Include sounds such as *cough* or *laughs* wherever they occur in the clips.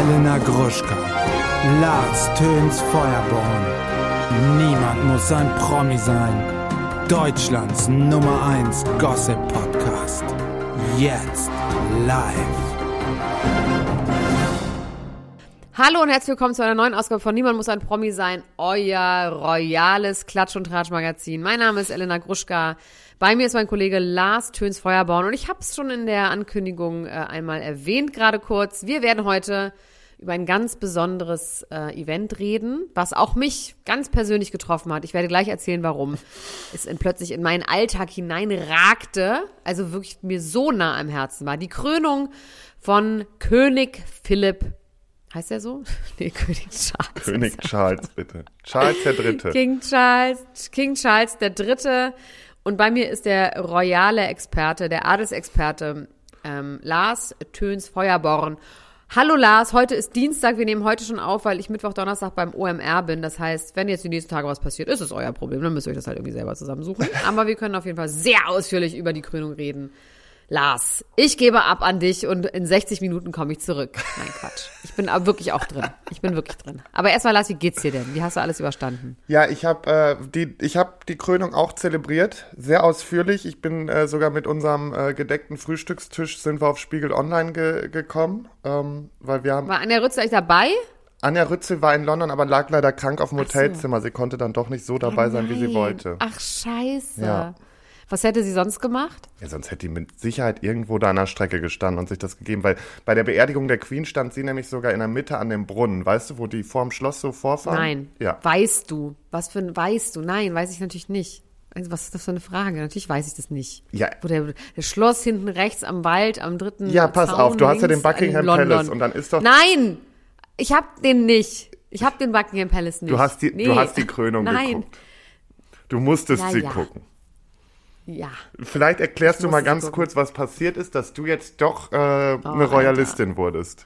Elena Gruschka, Lars Töns Feuerborn. Niemand muss ein Promi sein. Deutschlands Nummer 1 Gossip Podcast. Jetzt live. Hallo und herzlich willkommen zu einer neuen Ausgabe von Niemand muss ein Promi sein, euer royales Klatsch- und Tratsch-Magazin. Mein Name ist Elena Gruschka. Bei mir ist mein Kollege Lars Töns Feuerborn und ich habe es schon in der Ankündigung äh, einmal erwähnt, gerade kurz. Wir werden heute über ein ganz besonderes äh, Event reden, was auch mich ganz persönlich getroffen hat. Ich werde gleich erzählen, warum *laughs* es in, plötzlich in meinen Alltag hineinragte, also wirklich mir so nah am Herzen war. Die Krönung von König Philipp Heißt er so? *laughs* Nee, König Charles. König Charles, bitte. Charles der Dritte. *laughs* King Charles, King Charles der Dritte. Und bei mir ist der royale Experte, der Adelsexperte ähm, Lars Töns Feuerborn. Hallo Lars, heute ist Dienstag, wir nehmen heute schon auf, weil ich Mittwoch, Donnerstag beim OMR bin. Das heißt, wenn jetzt die nächsten Tage was passiert, ist es euer Problem. Dann müsst ihr euch das halt irgendwie selber zusammensuchen. Aber wir können auf jeden Fall sehr ausführlich über die Krönung reden. Lars, ich gebe ab an dich und in 60 Minuten komme ich zurück. Nein, Quatsch. Ich bin wirklich auch drin. Ich bin wirklich drin. Aber erstmal, Lars, wie geht's dir denn? Wie hast du alles überstanden? Ja, ich habe äh, die, ich hab die Krönung auch zelebriert, sehr ausführlich. Ich bin äh, sogar mit unserem äh, gedeckten Frühstückstisch sind wir auf Spiegel Online ge gekommen, ähm, weil wir haben. War Anja Rützel echt dabei? Anja Rützel war in London, aber lag leider krank auf dem Hotelzimmer. Sie konnte dann doch nicht so dabei Oh sein, wie sie wollte. Ach, scheiße. Ja. Was hätte sie sonst gemacht? Ja, sonst hätte die mit Sicherheit irgendwo da an der Strecke gestanden und sich das gegeben, weil bei der Beerdigung der Queen stand sie nämlich sogar in der Mitte an dem Brunnen, weißt du, wo die vorm Schloss so vorfahren? Nein. Ja. Weißt du? Was für ein weißt du? Nein, weiß ich natürlich nicht. Also, was ist das für eine Frage? Natürlich weiß ich das nicht. Ja. Wo der, der Schloss hinten rechts am Wald, am dritten Ja, pass Zaun auf, du hast ja den Buckingham. Palace und dann ist doch- Nein! Ich hab den nicht. Ich hab den Buckingham Palace nicht. Du hast die, nee. du hast die Krönung Nein. geguckt. Du musstest Ja, sie ja. gucken. Ja. Vielleicht erklärst du mal ganz gucken. kurz, was passiert ist, dass du jetzt doch äh, eine Alter. Royalistin wurdest.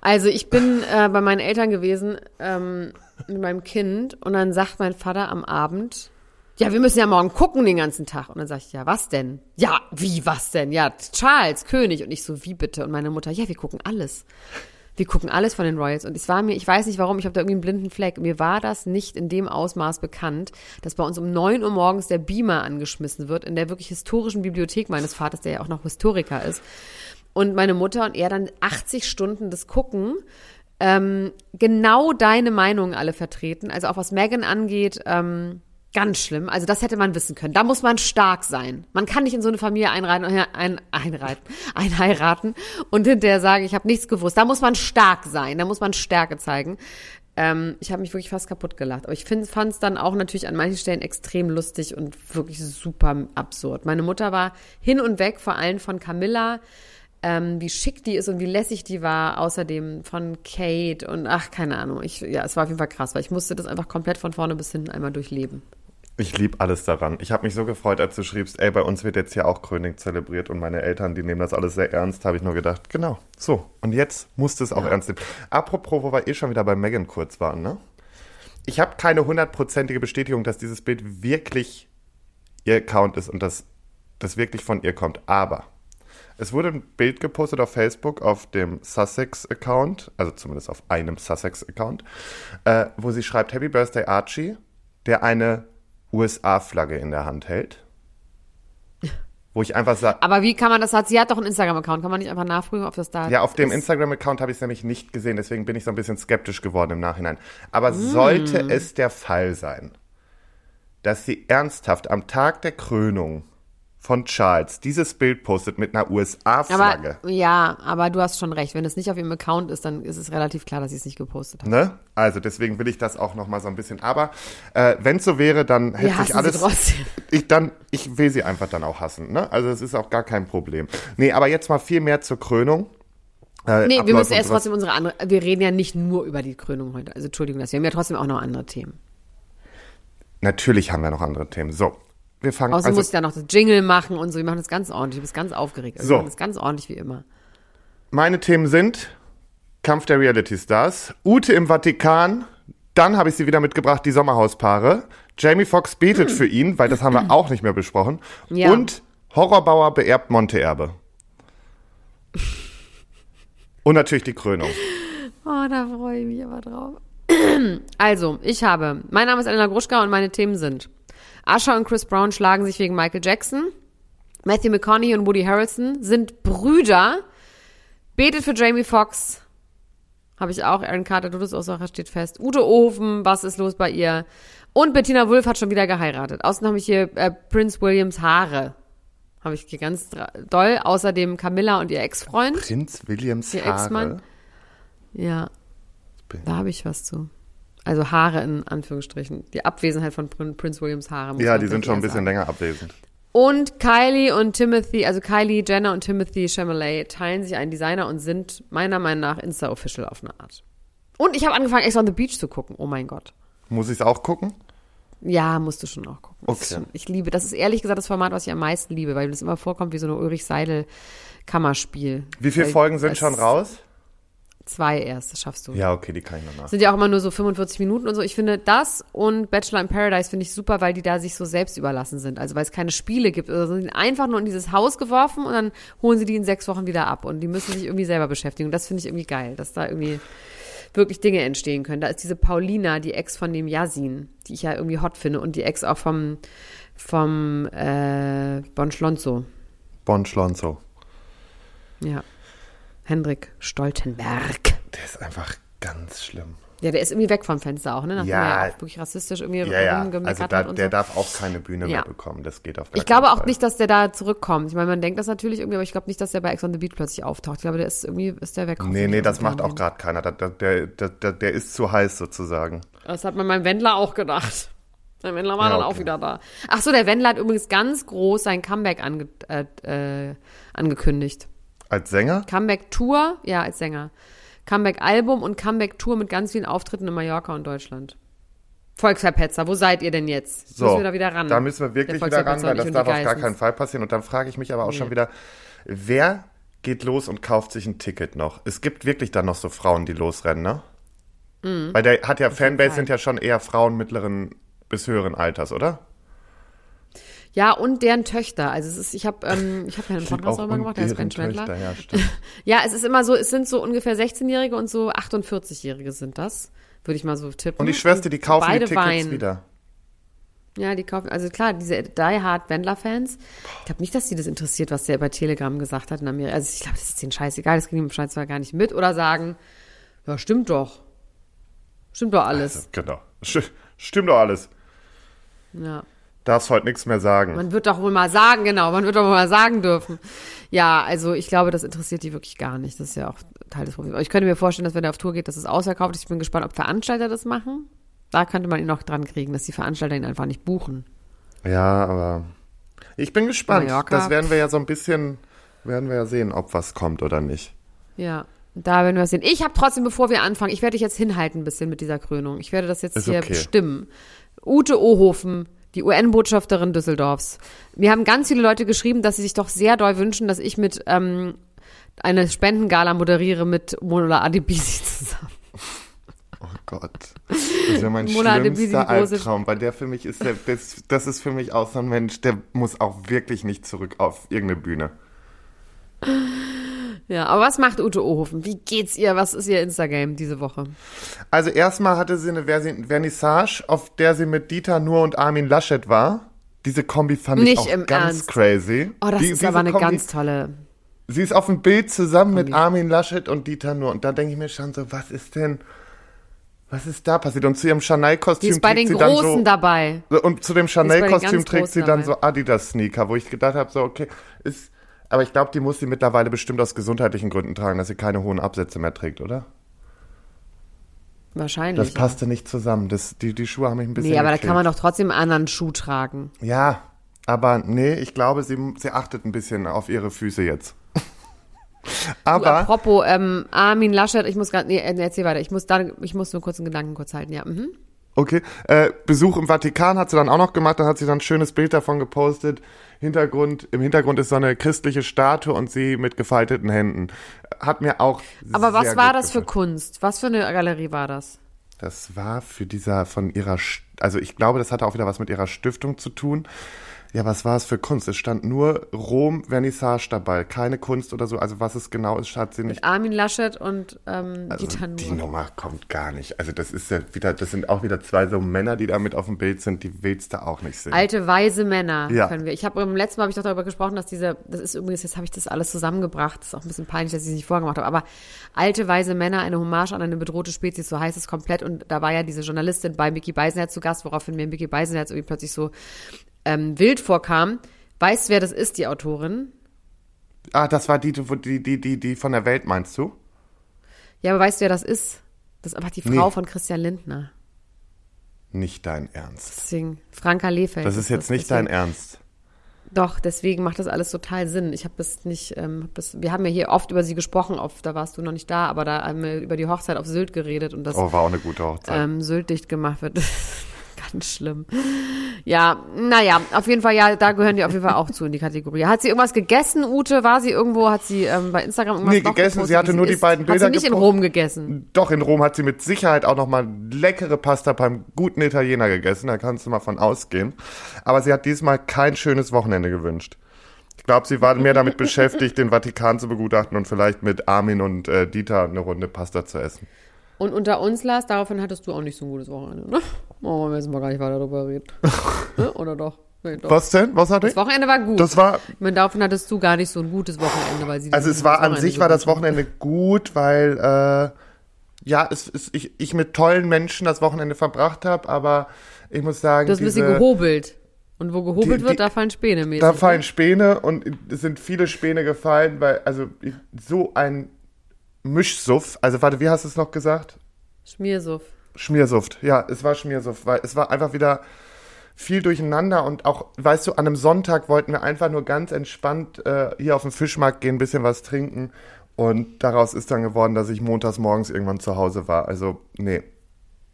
Also ich bin äh, bei meinen Eltern gewesen ähm, mit meinem Kind und dann sagt mein Vater am Abend, ja, wir müssen ja morgen gucken den ganzen Tag. Und dann sag ich, ja, was denn? Ja, wie, was denn? Ja, Charles, König. Und ich so, wie bitte? Und meine Mutter, ja, wir gucken alles. Wir gucken alles von den Royals. Und es war mir, ich weiß nicht warum, ich habe da irgendwie einen blinden Fleck. Mir war das nicht in dem Ausmaß bekannt, dass bei uns um neun Uhr morgens der Beamer angeschmissen wird in der wirklich historischen Bibliothek meines Vaters, der ja auch noch Historiker ist. Und meine Mutter und er dann 80 Stunden das gucken, ähm, genau deine Meinungen alle vertreten. Also auch was Megan angeht, ähm, ganz schlimm. Also das hätte man wissen können. Da muss man stark sein. Man kann nicht in so eine Familie einreiten, ein, einreiten, *laughs* einheiraten und hinterher sagen, ich habe nichts gewusst. Da muss man stark sein. Da muss man Stärke zeigen. Ähm, ich habe mich wirklich fast kaputt gelacht. Aber ich fand es dann auch natürlich an manchen Stellen extrem lustig und wirklich super absurd. Meine Mutter war hin und weg, vor allem von Camilla ähm, wie schick die ist und wie lässig die war, außerdem von Kate und ach, keine Ahnung. Ich, ja, es war auf jeden Fall krass, weil ich musste das einfach komplett von vorne bis hinten einmal durchleben. Ich lieb alles daran. Ich habe mich so gefreut, als du schriebst, ey, bei uns wird jetzt ja auch Kröning zelebriert und meine Eltern, die nehmen das alles sehr ernst, habe ich nur gedacht, genau, so. Und jetzt musst du es auch ernst nehmen. Apropos, wo wir eh schon wieder bei Megan kurz waren, ne? Ich habe keine hundertprozentige Bestätigung, dass dieses Bild wirklich ihr Account ist und dass das wirklich von ihr kommt. Aber es wurde ein Bild gepostet auf Facebook auf dem Sussex-Account, also zumindest auf einem Sussex-Account, äh, wo sie schreibt Happy Birthday Archie, der eine USA-Flagge in der Hand hält. Wo ich einfach sage, Aber wie kann man das? Sie hat doch einen Instagram-Account. Kann man nicht einfach nachprüfen, ob das da ja, auf dem ist? Instagram-Account habe ich es nämlich nicht gesehen, deswegen bin ich so ein bisschen skeptisch geworden im Nachhinein. Aber sollte es der Fall sein, dass sie ernsthaft am Tag der Krönung von Charles dieses Bild postet mit einer USA-Flagge, ja, aber du hast schon recht. Wenn es nicht auf ihrem Account ist, dann ist es relativ klar, dass sie es nicht gepostet hat. ne? Also deswegen will ich das auch noch mal so ein bisschen. Aber äh, wenn es so wäre, dann hätte hassen ich alles. Ich dann, ich will sie einfach dann auch hassen. Ne? Also es ist auch gar kein Problem. Nee, aber jetzt mal viel mehr zur Krönung. Äh, Nee, wir müssen erst trotzdem unsere andere. Wir reden ja nicht nur über die Krönung heute. Also Entschuldigung, das. Wir haben ja trotzdem auch noch andere Themen. Natürlich haben wir noch andere Themen. So, wir fangen Außerdem also, musst du ja noch das Jingle machen und so. Wir machen das ganz ordentlich. Du bist ganz aufgeregt. Also So. Wir machen das ganz ordentlich wie immer. Meine Themen sind Kampf der Reality Stars, Ute im Vatikan, dann habe ich sie wieder mitgebracht, die Sommerhauspaare. Jamie Foxx betet für ihn, weil das haben wir auch nicht mehr besprochen. Ja. Und Horrorbauer beerbt Monteerbe. Und natürlich die Krönung. *laughs* Oh, da freue ich mich aber drauf. *clears throat* Also, ich habe, mein Name ist Elena Gruschka und meine Themen sind Asher und Chris Brown schlagen sich wegen Michael Jackson. Matthew McConaughey und Woody Harrelson sind Brüder. Betet für Jamie Foxx. Habe ich auch. Aaron Carter, Todesursache steht fest. Ute Ofen, was ist los bei ihr? Und Bettina Wulff hat schon wieder geheiratet. Außerdem habe ich hier äh, Prince Williams Haare. Habe ich hier ganz doll. Außerdem Camilla und ihr Ex-Freund. Prinz Williams Ihr Haare. Ex-Mann. Ja, da habe ich was zu. Also Haare in Anführungsstrichen. Die Abwesenheit von Prin Prince Williams Haare. muss Ja, die sind schon ein bisschen sagen. länger abwesend. Und Kylie und Timothy, also Kylie Jenner und Timothy Chalamet teilen sich einen Designer und sind meiner Meinung nach Insta-Official auf eine Art. Und ich habe angefangen, Ex on the Beach zu gucken. Oh mein Gott. Muss ich es auch gucken? Ja, musst du schon auch gucken. Okay. schon, ich liebe, das ist ehrlich gesagt das Format, was ich am meisten liebe, weil das immer vorkommt wie so eine Ulrich Seidel Kammerspiel. Wie viele Folgen sind schon raus? Zwei erst, das schaffst du. Ja, okay, die kann ich noch nach. Sind ja auch immer nur so 45 Minuten und so. Ich finde das und Bachelor in Paradise finde ich super, weil die da sich so selbst überlassen sind. Also weil es keine Spiele gibt. Also sind einfach nur in dieses Haus geworfen und dann holen sie die in sechs Wochen wieder ab. Und die müssen sich irgendwie selber beschäftigen. Und das finde ich irgendwie geil, dass da irgendwie wirklich Dinge entstehen können. Da ist diese Paulina, die Ex von dem Yasin, die ich ja irgendwie hot finde. Und die Ex auch vom, vom äh, Bon Schlonzo. Bon Schlonzo. Ja. Hendrik Stoltenberg. Der ist einfach ganz schlimm. Ja, der ist irgendwie weg vom Fenster auch, ne? Nachdem Ja. er ja wirklich rassistisch irgendwie Ja, ja. rumgemeckert Also da, hat und der so. darf auch keine Bühne Ja. mehr bekommen. Das geht auf gar Ich glaube keinen auch Fall. nicht, dass der da zurückkommt. Ich meine, man denkt das natürlich irgendwie, aber ich glaube nicht, dass der bei Ex on the Beach plötzlich auftaucht. Ich glaube, der ist irgendwie, ist der weg. Nee, nee, das macht auch gerade. keiner. Der, der, der, der, ist zu heiß sozusagen. Das hat man meinem Wendler auch gedacht. *laughs* Der Wendler war Ja, dann okay. auch wieder da. Ach so, der Wendler hat übrigens ganz groß sein Comeback ange äh, äh, angekündigt. Als Sänger? Comeback-Tour, ja, als Sänger. Comeback-Album und Comeback-Tour mit ganz vielen Auftritten in Mallorca und Deutschland. Volksverpetzer, wo seid ihr denn jetzt? So, Müssen wir da wieder ran. da müssen wir wirklich Der wieder ran, weil das darf auf gar keinen Fall passieren. Und dann frage ich mich aber auch schon wieder, wer geht los und kauft sich ein Ticket noch? Es gibt wirklich dann noch so Frauen, die losrennen, ne? Mhm. Weil der hat ja, Fanbase Fall. sind ja schon eher Frauen mittleren bis höheren Alters, oder? Ja, und deren Töchter. Also es ist, ich habe ähm, ich hab ja einen Podcast darüber gemacht, der ist Ben Schwendler. Ja. *laughs* Ja, es ist immer so, es sind so ungefähr 16-Jährige und so 48-Jährige sind das. Würde ich mal so tippen. Und ich schwör's dir, die kaufen die Tickets weinen. wieder. Ja, die kaufen, also klar, diese Die Hard Wendler-Fans. Ich glaube nicht, dass die das interessiert, was der bei Telegram gesagt hat in Amerika. Also ich glaube, das ist denen scheißegal, das kriegen die Scheiß zwar gar nicht mit. Oder sagen, ja, stimmt doch. Stimmt doch alles. Genau. Sch- Stimmt doch alles. Ja. Darfst heute nichts mehr sagen. Man wird doch wohl mal sagen, genau, man wird doch wohl mal sagen dürfen. Ja, also ich glaube, das interessiert die wirklich gar nicht. Das ist ja auch Teil des Problems. Ich könnte mir vorstellen, dass wenn er auf Tour geht, dass es ausverkauft ist. Ich bin gespannt, ob Veranstalter das machen. Da könnte man ihn noch dran kriegen, dass die Veranstalter ihn einfach nicht buchen. Ja, aber ich bin gespannt. Mallorca. Das werden wir ja so ein bisschen, werden wir ja sehen, ob was kommt oder nicht. Ja, da werden wir sehen. Ich habe trotzdem, bevor wir anfangen, ich werde dich jetzt hinhalten ein bisschen mit dieser Krönung. Ich werde das jetzt Ist hier okay. bestimmen. Ute Ohofen, die UN-Botschafterin Düsseldorfs. Mir haben ganz viele Leute geschrieben, dass sie sich doch sehr doll wünschen, dass ich mit ähm, eine Spendengala moderiere mit Mola Adebisi zusammen. Oh Gott. Das ist ja mein *laughs* Mona Bisi, schlimmster Albtraum, weil der für mich ist, der, das, das ist für mich auch so ein Mensch, der muss auch wirklich nicht zurück auf irgendeine Bühne. Ja, aber was macht Ute Ohofen? Wie geht's ihr? Was ist ihr Instagram diese Woche? Also erstmal hatte sie eine Vernissage, auf der sie mit Dieter Nuhr und Armin Laschet war. Diese Kombi fand Nicht ich auch ganz Ernst. crazy. Oh, das Die- ist aber eine Kombi- ganz tolle. Sie ist auf dem Bild zusammen mit Armin Laschet und Dieter Nuhr. Und da denke ich mir schon so, was ist denn, was ist da passiert? Und zu ihrem Die Chanel-Kostüm ist bei den trägt sie dann Großen so, dabei. Und zu dem Chanel-Kostüm trägt sie dann dabei. so Adidas-Sneaker, wo ich gedacht habe, so, okay, ist, aber ich glaube, die muss sie mittlerweile bestimmt aus gesundheitlichen Gründen tragen, dass sie keine hohen Absätze mehr trägt, oder? Wahrscheinlich. Das passte nicht zusammen. Das, die, die Schuhe haben mich ein bisschen nee, aber da gekillt. kann man doch trotzdem einen anderen Schuh tragen. Ja, aber nee, ich glaube, sie, sie achtet ein bisschen auf ihre Füße jetzt. Du, aber, apropos ähm, Armin Laschet, ich muss gerade, nee, äh, erzähl weiter. Ich muss da, ich muss nur kurz einen Gedanken kurz halten. Ja, mhm. okay, äh, Besuch im Vatikan hat sie dann auch noch gemacht, da hat sie dann ein schönes Bild davon gepostet. Hintergrund, im Hintergrund ist so eine christliche Statue und sie mit gefalteten Händen. Hat mir auch Aber was war das für gefallen. Kunst? Was für eine Galerie war das? Das war für dieser von ihrer, St- also ich glaube, das hatte auch wieder was mit ihrer Stiftung zu tun. Ja, was war es für Kunst? Es stand nur Rom Vernissage dabei, keine Kunst oder so. Also was es genau ist, hat sie nicht. Armin Laschet und ähm, Also Dieter die Nuhr. Nummer kommt gar nicht. Also das ist ja wieder, das sind auch wieder zwei so Männer, die da mit auf dem Bild sind, die willst du auch nicht sehen. Alte, weise Männer Ja. können wir. Ich habe beim letzten Mal habe ich doch darüber gesprochen, dass diese, das ist übrigens, jetzt habe ich das alles zusammengebracht. Das ist auch ein bisschen peinlich, dass ich es nicht vorgemacht habe. Aber alte, weise Männer, eine Hommage an eine bedrohte Spezies, so heißt es komplett. Und da war ja diese Journalistin bei Mickey Beisenherz zu Gast, woraufhin mir Mickey Beisenherz irgendwie plötzlich so ähm, wild vorkam. Weißt du, wer das ist, die Autorin? Ah, das war die, die, die, die, die von der Welt, meinst du? Ja, aber weißt du, wer das ist? Das ist einfach die Frau Nee. von Christian Lindner. Nicht dein Ernst. Deswegen, Franka Lefeld. Das ist jetzt nicht dein deswegen, Ernst. Doch, deswegen macht das alles total Sinn. Ich habe das nicht, ähm, das, wir haben ja hier oft über sie gesprochen, oft, da warst du noch nicht da, aber da haben wir über die Hochzeit auf Sylt geredet und dass Oh, war auch eine gute Hochzeit. ähm, Sylt dicht gemacht wird. *laughs* Ganz schlimm. Ja, naja, auf jeden Fall, ja, da gehören die auf jeden Fall auch zu in die Kategorie. Hat sie irgendwas gegessen, Ute? War sie irgendwo, hat sie ähm, bei Instagram irgendwas Nee, gegessen. gepostet, Sie hatte wie nur die isst? beiden Hat Bilder sie nicht in gepostet. Rom gegessen? Doch, in Rom hat sie mit Sicherheit auch nochmal leckere Pasta beim guten Italiener gegessen, da kannst du mal von ausgehen. Aber sie hat diesmal kein schönes Wochenende gewünscht. Ich glaube, sie war mehr damit beschäftigt, den Vatikan zu begutachten und vielleicht mit Armin und äh, Dieter eine Runde Pasta zu essen. Und unter uns, Lars, daraufhin hattest du auch nicht so ein gutes Wochenende, ne? Oh, wir müssen mal gar nicht weiter darüber reden. *laughs* ne? Oder doch? Nee, doch. Was denn? Was hatte ich? Das Wochenende war gut. Das war, Ich meine, daraufhin hattest du gar nicht so ein gutes Wochenende, weil sie also es war an sich war das Wochenende gut, weil äh, ja, es ist ich, ich mit tollen Menschen das Wochenende verbracht habe, aber ich muss sagen, Du hast ein bisschen gehobelt. Und wo gehobelt Die- wird, die- da fallen Späne mäßig. Da fallen Späne und es sind viele Späne gefallen, weil, also so ein Mischsuff, also warte, wie hast du es noch gesagt? Schmiersuff. Schmiersuft, ja, es war Schmiersuft, weil es war einfach wieder viel durcheinander und auch, weißt du, an einem Sonntag wollten wir einfach nur ganz entspannt äh, hier auf den Fischmarkt gehen, ein bisschen was trinken und daraus ist dann geworden, dass ich montags morgens irgendwann zu Hause war. Also, nee,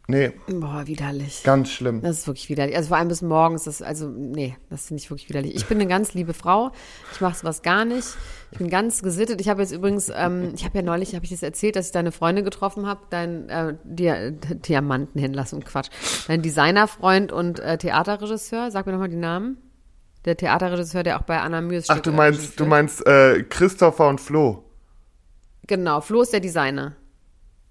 nee, Boah, widerlich. ganz schlimm. Das ist wirklich widerlich. Also vor allem bis morgens, das, also nee, das finde ich wirklich widerlich. Ich bin eine ganz liebe Frau. Ich mache sowas gar nicht. Ich bin ganz gesittet. Ich habe jetzt übrigens, ähm, ich habe ja neulich, habe ich das erzählt, dass ich deine Freunde getroffen habe, dein äh, Dia Diamantenhändler, so ein Quatsch, dein Designerfreund und äh, Theaterregisseur. Sag mir nochmal die Namen. Der Theaterregisseur, der auch bei Anna Mühes Ach, du meinst, du meinst äh, Christopher und Flo. Genau, Flo ist der Designer.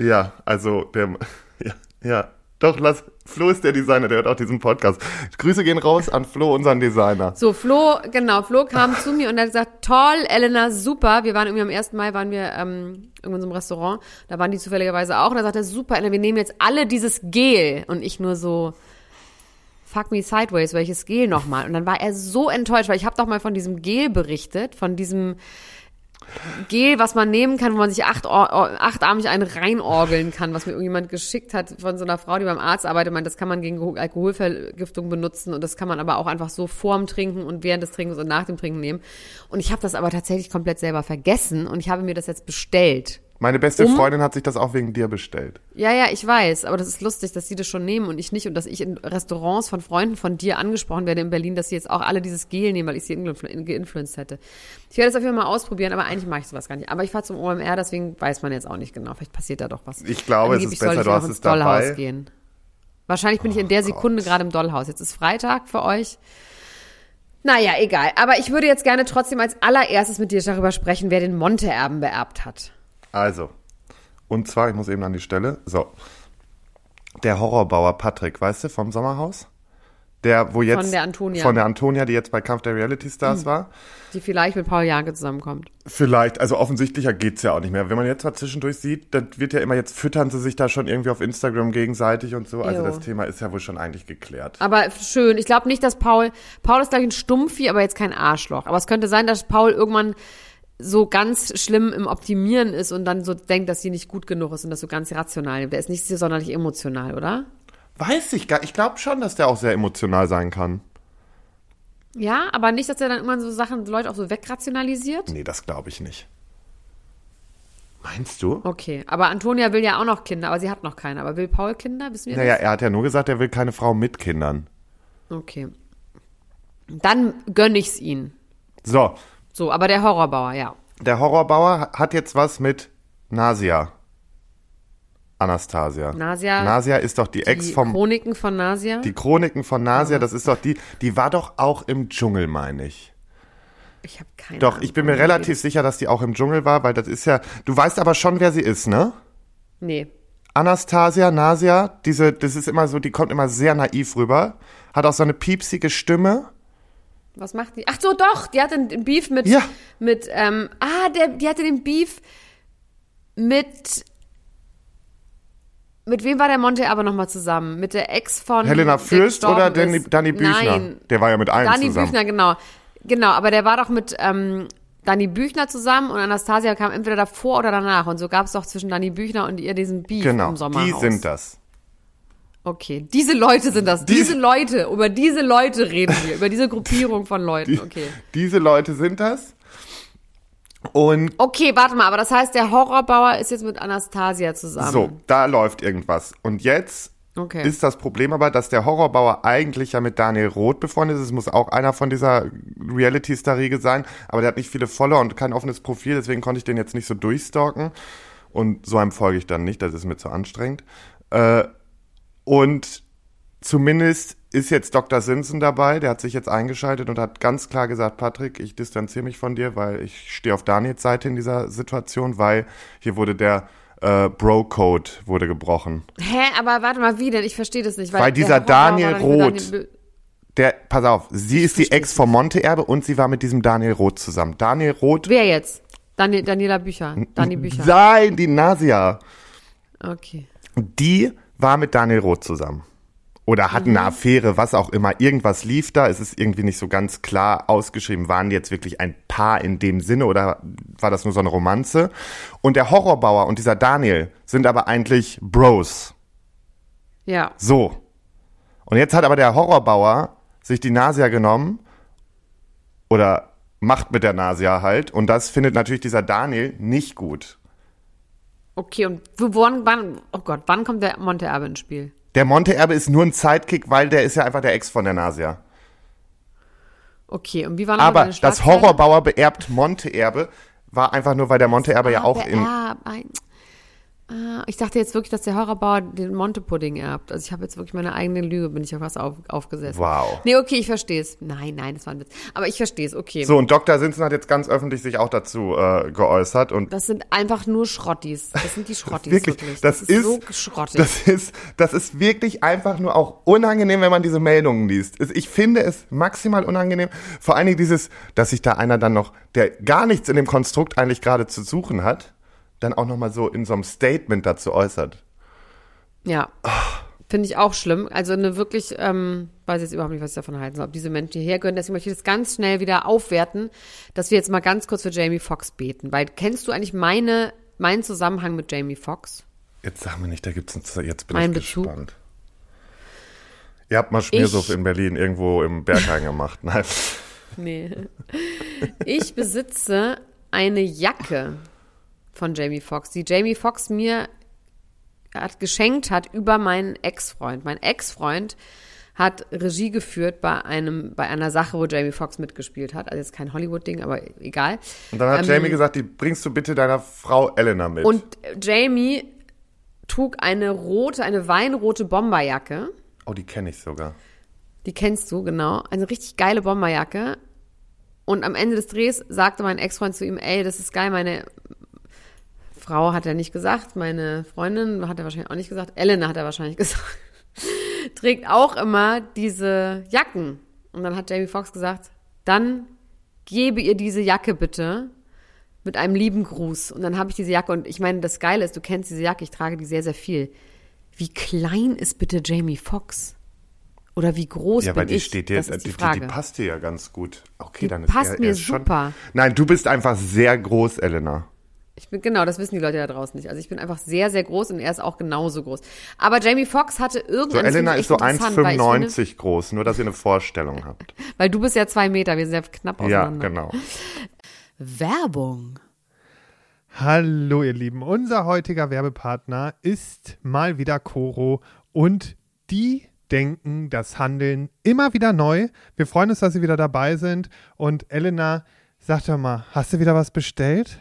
Ja, also der, *laughs* ja, ja, doch, lass, Flo ist der Designer, der hört auch diesen Podcast. Grüße gehen raus an Flo, unseren Designer. So, Flo, genau, Flo kam zu mir und hat gesagt, toll, Elena, super. Wir waren irgendwie am 1. Mai, waren wir ähm, irgendwo in so einem Restaurant. Da waren die zufälligerweise auch. Und da sagte er, super, Elena, wir nehmen jetzt alle dieses Gel. Und ich nur so, fuck me sideways, welches Gel nochmal? Und dann war er so enttäuscht, weil ich habe doch mal von diesem Gel berichtet, von diesem Gel, was man nehmen kann, wo man sich acht, achtarmig einen reinorgeln kann, was mir irgendjemand geschickt hat von so einer Frau, die beim Arzt arbeitet, meint, das kann man gegen Alkoholvergiftung benutzen und das kann man aber auch einfach so vorm Trinken und während des Trinkens und nach dem Trinken nehmen. Und ich habe das aber tatsächlich komplett selber vergessen und ich habe mir das jetzt bestellt. Meine beste Um- Freundin hat sich das auch wegen dir bestellt. Ja, ja, ich weiß, aber das ist lustig, dass sie das schon nehmen und ich nicht und dass ich in Restaurants von Freunden von dir angesprochen werde in Berlin, dass sie jetzt auch alle dieses Gel nehmen, weil ich sie influ- geinfluenced hätte. Ich werde es auf jeden Fall mal ausprobieren, aber eigentlich mache ich sowas gar nicht. Aber ich fahre zum OMR, deswegen weiß man jetzt auch nicht genau. Vielleicht passiert da doch was. Ich glaube, es Angeblich ist besser, soll ich du hast ins es dabei. Oh Dollhaus gehen. Wahrscheinlich bin ich in der Sekunde gerade im Dollhaus. Jetzt ist Freitag für euch. Naja, egal. Aber ich würde jetzt gerne trotzdem als allererstes mit dir darüber sprechen, wer den Monte-Erben beerbt hat. Also, und zwar, ich muss eben an die Stelle, so. Der Horrorbauer Patrick, weißt du, vom Sommerhaus? Der, wo jetzt. der Antonia. Von der Antonia, die jetzt bei Kampf der Reality Stars war. Die vielleicht mit Paul Janke zusammenkommt. Vielleicht, also offensichtlicher geht's ja auch nicht mehr. Wenn man jetzt mal zwischendurch sieht, dann wird ja immer, jetzt füttern sie sich da schon irgendwie auf Instagram gegenseitig und so. Also Jo. das Thema ist ja wohl schon eigentlich geklärt. Aber schön. Ich glaube nicht, dass Paul, Paul ist gleich ein Stumpfi, aber jetzt kein Arschloch. Aber es könnte sein, dass Paul irgendwann so ganz schlimm im Optimieren ist und dann so denkt, dass sie nicht gut genug ist und das so ganz rational nimmt. Der ist nicht so sonderlich emotional, oder? Weiß ich gar Ich glaube schon, dass der auch sehr emotional sein kann. Ja, aber nicht, dass er dann irgendwann so Sachen, Leute auch so wegrationalisiert? Nee, das glaube ich nicht. Meinst du? Okay, aber Antonia will ja auch noch Kinder, aber sie hat noch keine. Aber will Paul Kinder? Wissen wir Naja, er hat ja nur gesagt, er will keine Frau mit Kindern. das? Okay. Dann gönn ich's ihn. So, So, aber der Horrorbauer, ja. der Horrorbauer hat jetzt was mit Nasia. Anastasia. Nasia- Nasia ist doch die, Ex Die vom. Chroniken von Nasia. die Chroniken von Nasia, das ist doch die. Die war doch auch im Dschungel, meine ich. ich habe keine Doch, Ahnung. ich bin mir relativ sicher, dass die auch im Dschungel war, weil das ist ja. Du weißt aber schon, wer sie ist, ne? Nee. Anastasia, Nasia, diese, das ist immer so, die kommt immer sehr naiv rüber, hat auch so eine piepsige Stimme. Was macht die? Ach so, doch, die hatte den Beef mit, Ja. mit, ähm, ah, der, die hatte den Beef mit, mit wem war der Monte aber nochmal zusammen? Mit der Ex von Helena Fürst oder Danny. Danny Büchner? Nein, Der war ja mit allen Danny zusammen. Büchner, genau. Genau, aber der war doch mit, ähm, Danny Büchner zusammen und Anastasia kam entweder davor oder danach. Und so gab es doch zwischen Danny Büchner und ihr diesen Beef Genau, im Sommerhaus. die sind das. Okay, diese Leute sind das. Die- Diese Leute, über diese Leute reden wir, über diese Gruppierung von Leuten. Okay. Diese Leute sind das. Und Okay, warte mal, aber das heißt, der Horrorbauer ist jetzt mit Anastasia zusammen. so, da läuft irgendwas. Und jetzt Okay. ist das Problem aber, dass der Horrorbauer eigentlich ja mit Daniel Roth befreundet ist. Es muss auch einer von dieser Reality-Star-Riege sein, aber der hat nicht viele Follower und kein offenes Profil, deswegen konnte ich den jetzt nicht so durchstalken. Und so einem folge ich dann nicht, das ist mir zu anstrengend. Äh, und zumindest ist jetzt Dr. Simpson dabei, der hat sich jetzt eingeschaltet und hat ganz klar gesagt, Patrick, ich distanziere mich von dir, weil ich stehe auf Daniels Seite in dieser Situation, weil hier wurde der äh, Bro-Code wurde gebrochen. Hä, aber warte mal, wie denn? Ich verstehe das nicht. Weil, Weil dieser Daniel Roth- Der, pass auf, sie ist die Ex vom Monte-Erbe und sie war mit diesem Daniel Roth zusammen. Daniel Roth, Wer jetzt? Daniel, Daniela Bücher. Dani Bücher. nein, die Nasia, Okay. die war mit Daniel Roth zusammen. Oder hatten eine Affäre, was auch immer. Irgendwas lief da. Es ist irgendwie nicht so ganz klar ausgeschrieben. Waren die jetzt wirklich ein Paar in dem Sinne oder war das nur so eine Romanze? Und der Horrorbauer und dieser Daniel sind aber eigentlich Bros. Ja. So. Und jetzt hat aber der Horrorbauer sich die Nasia genommen oder macht mit der Nasia halt. Und das findet natürlich dieser Daniel nicht gut. Okay, und wo- wann, wann, oh Gott, wann kommt der Monte Erbe ins Spiel? Der Monte-Erbe ist nur ein Sidekick, weil der ist ja einfach der Ex von der Nasia. Okay, und wie war noch Aber das? Horrorbauer beerbt Monte-Erbe war einfach nur, weil der Monte-Erbe ja Ah, auch in. beerb- ein- Ah, Ich dachte jetzt wirklich, dass der Horrorbauer den Monte-Pudding erbt. Also ich habe jetzt wirklich meine eigene Lüge, bin ich auf was auf, aufgesessen. Wow. Nee, okay, ich verstehe es. Nein, nein, das war ein Witz. Aber ich verstehe es, okay. So, und Dr. Simpson hat jetzt ganz öffentlich sich auch dazu äh, geäußert. Und Das sind einfach nur Schrottis. Das sind die Schrottis. wirklich, wirklich. das, ist, so schrottig. das ist, das ist wirklich einfach nur auch unangenehm, wenn man diese Meldungen liest. Es- Ich finde es maximal unangenehm. Vor allen Dingen dieses, dass sich da einer dann noch, der gar nichts in dem Konstrukt eigentlich gerade zu suchen hat, dann auch nochmal so in so einem Statement dazu äußert. ja. Finde ich auch schlimm. Also eine wirklich, ähm, weiß jetzt überhaupt nicht, was ich davon halten soll, ob diese Menschen hierher gehören. Deswegen möchte ich das ganz schnell wieder aufwerten, dass wir jetzt mal ganz kurz für Jamie Foxx beten. Weil kennst du eigentlich meine, meinen Zusammenhang mit Jamie Foxx? Jetzt sag mir nicht, da gibt's ein, jetzt bin Ein ich Bezug? gespannt. Ihr habt mal Schmiersuff in Berlin irgendwo im Berghain gemacht. *laughs* Nein. Nee. Ich besitze eine Jacke von Jamie Foxx, die Jamie Foxx mir hat geschenkt hat über meinen Ex-Freund. Mein Ex-Freund hat Regie geführt bei einem bei einer Sache, wo Jamie Foxx mitgespielt hat. Also jetzt kein Hollywood-Ding, aber egal. Und dann hat Ähm, Jamie gesagt, die bringst du bitte deiner Frau Elena mit. Und Jamie trug eine rote, eine weinrote Bomberjacke. oh, die kenne ich sogar. Die kennst du, genau. Eine richtig geile Bomberjacke. Und am Ende des Drehs sagte mein Ex-Freund zu ihm, ey, das ist geil, meine Frau hat er nicht gesagt, meine Freundin hat er wahrscheinlich auch nicht gesagt, Elena hat er wahrscheinlich *laughs* gesagt, trägt auch immer diese Jacken. Und dann hat Jamie Foxx gesagt, dann gebe ihr diese Jacke bitte mit einem lieben Gruß. Und dann habe ich diese Jacke und ich meine, das Geile ist, du kennst diese Jacke, ich trage die sehr, sehr viel. Wie klein ist bitte Jamie Foxx? Oder wie groß Ja, bin die ich? steht dir, das ist die, die, die, Frage. die passt dir ja ganz gut. Okay, Die dann ist passt er, mir er ist schon, super. Nein, du bist einfach sehr groß, Elena. Ich bin, genau, das wissen die Leute da draußen nicht. Also ich bin einfach sehr, sehr groß und er ist auch genauso groß. Aber Jamie Foxx hatte So, irgendwann. das Elena ist so echt interessant, weil ich 1,95 groß, nur dass ihr eine Vorstellung habt. *laughs* Weil du bist ja zwei Meter, wir sind ja knapp Ja, auseinander. genau. Werbung. Hallo ihr Lieben, unser heutiger Werbepartner ist mal wieder Coro und die denken das Handeln immer wieder neu. Wir freuen uns, dass Sie wieder dabei sind und Elena, sag doch mal, hast du wieder was bestellt?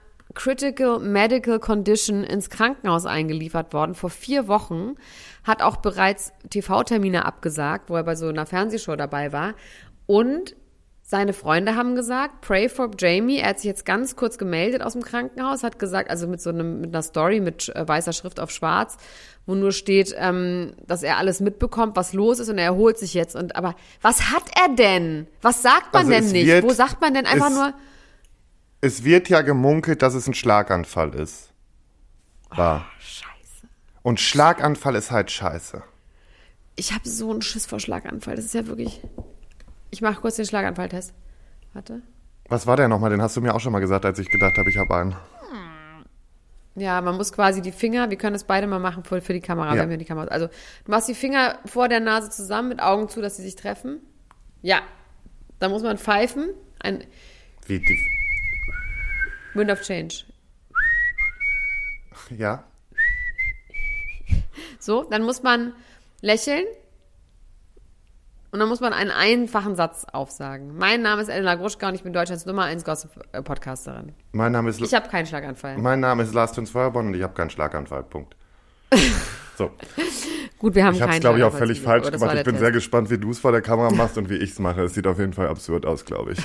Critical Medical Condition ins Krankenhaus eingeliefert worden vor vier Wochen, hat auch bereits TV-Termine abgesagt, wo er bei so einer Fernsehshow dabei war. Und seine Freunde haben gesagt, pray for Jamie. Er hat sich jetzt ganz kurz gemeldet aus dem Krankenhaus, hat gesagt, also mit so einem, mit einer Story mit äh, weißer Schrift auf schwarz, wo nur steht, ähm, dass er alles mitbekommt, was los ist und er erholt sich jetzt. Und aber was hat er denn? Was sagt man also denn nicht? Wo sagt man denn einfach nur? Es wird ja gemunkelt, dass es ein Schlaganfall ist. War. Oh, scheiße. Und Schlaganfall ist halt scheiße. Ich habe so einen Schiss vor Schlaganfall. Das ist ja wirklich. Ich mache kurz den Schlaganfalltest. Warte. Was war der nochmal? Den hast du mir auch schon mal gesagt, als ich gedacht habe, ich habe einen. Ja, man muss quasi die Finger, wir können das beide mal machen für, für die Kamera, ja. wenn wir die Kamera. Also, du machst die Finger vor der Nase zusammen mit Augen zu, dass sie sich treffen. Ja. Dann muss man pfeifen. Ein, Wie die Wind of Change. Ja. So, dann muss man lächeln und dann muss man einen einfachen Satz aufsagen. Mein Name ist Elena Gruschka und ich bin Deutschlands Nummer 1 Gossip-Podcasterin. Mein Name ist... Ich habe keinen Schlaganfall. Mein Name ist Lars Feuerborn und ich habe keinen Schlaganfall. Punkt. *laughs* So. Gut, wir haben Ich habe es, glaube ich, auch völlig falsch gemacht. Ich bin Test. sehr gespannt, wie du es vor der Kamera machst und wie ich es mache. Es sieht auf jeden Fall absurd aus, glaube ich.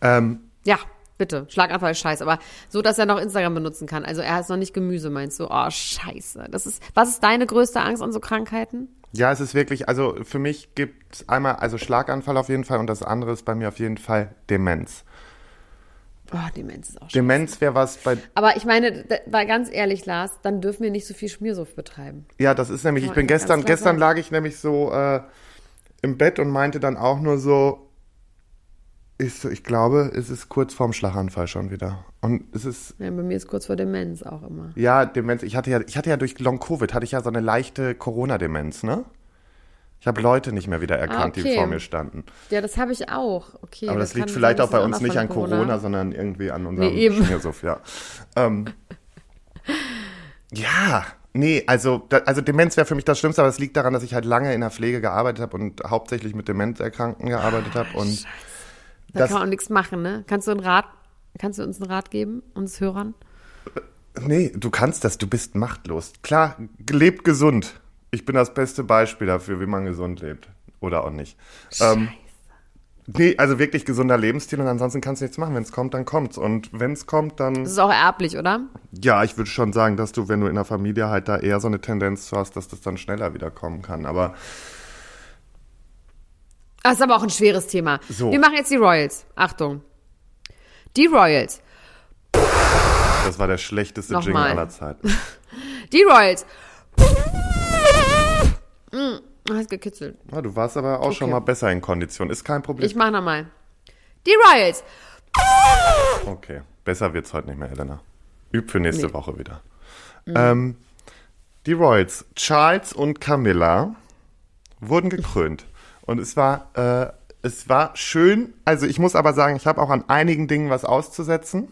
Ähm, ja, bitte. Schlaganfall ist scheiße, aber so, dass er noch Instagram benutzen kann. Also er ist noch nicht Gemüse, meinst du? Oh, scheiße. Das ist, was ist deine größte Angst an so Krankheiten? Ja, es ist wirklich, also für mich gibt es einmal, also Schlaganfall auf jeden Fall und das andere ist bei mir auf jeden Fall Demenz. Oh, Demenz ist auch scheiße. Demenz wäre was bei, Aber ich meine, war ganz ehrlich, Lars, dann dürfen wir nicht so viel Schmiersucht betreiben. ja, das ist nämlich, ich bin gestern, gestern lag ich nämlich so äh, im Bett und meinte dann auch nur so, ich, so, ich glaube, es ist kurz vorm Schlaganfall schon wieder. Und es ist, Ja, bei mir ist kurz vor Demenz auch immer. ja, Demenz, ich hatte ja, ich hatte ja durch Long-Covid, hatte ich ja so eine leichte Corona-Demenz, ne? Ich habe Leute nicht mehr wieder erkannt, die okay. vor mir standen. Ja, das habe ich auch. Okay. Aber das, liegt kann vielleicht sein, auch bei das ist uns nicht an von Corona, sondern irgendwie an unserem Nee. Schmiersuff, ja. ähm, ja, nee, also, da, also Demenz wäre für mich das Schlimmste, aber es liegt daran, dass ich halt lange in der Pflege gearbeitet habe und hauptsächlich mit Demenzerkrankten gearbeitet habe und Da kann man auch nichts machen, ne? Kannst du einen Rat, kannst du uns einen Rat geben, uns Hörern? nee, du kannst das, du bist machtlos. Klar, lebt gesund. Ich bin das beste Beispiel dafür, wie man gesund lebt. Oder auch nicht. Ähm, nee, also wirklich gesunder Lebensstil und ansonsten kannst du nichts machen. Wenn es kommt, dann kommt's. Und wenn es kommt, dann. Das ist auch erblich, oder? Ja, ich würde schon sagen, dass du, wenn du in der Familie halt da eher so eine Tendenz zu hast, dass das dann schneller wieder kommen kann. Aber Das ist aber auch ein schweres Thema. So. Wir machen jetzt die Royals. Achtung. Die Royals. das war der schlechteste Nochmal. Jingle aller Zeiten. *laughs* Die Royals. Mm, hast gekitzelt. Ja, du warst aber auch schon Okay. mal besser in Kondition. Ist kein Problem. Ich mach nochmal. Die Royals. Okay, besser wird's heute nicht mehr, Elena. Üb für nächste Nee. Woche wieder. Ähm, die Royals, Charles und Camilla, wurden gekrönt. Und es war, äh, es war schön. Also ich muss aber sagen, ich habe auch an einigen Dingen was auszusetzen.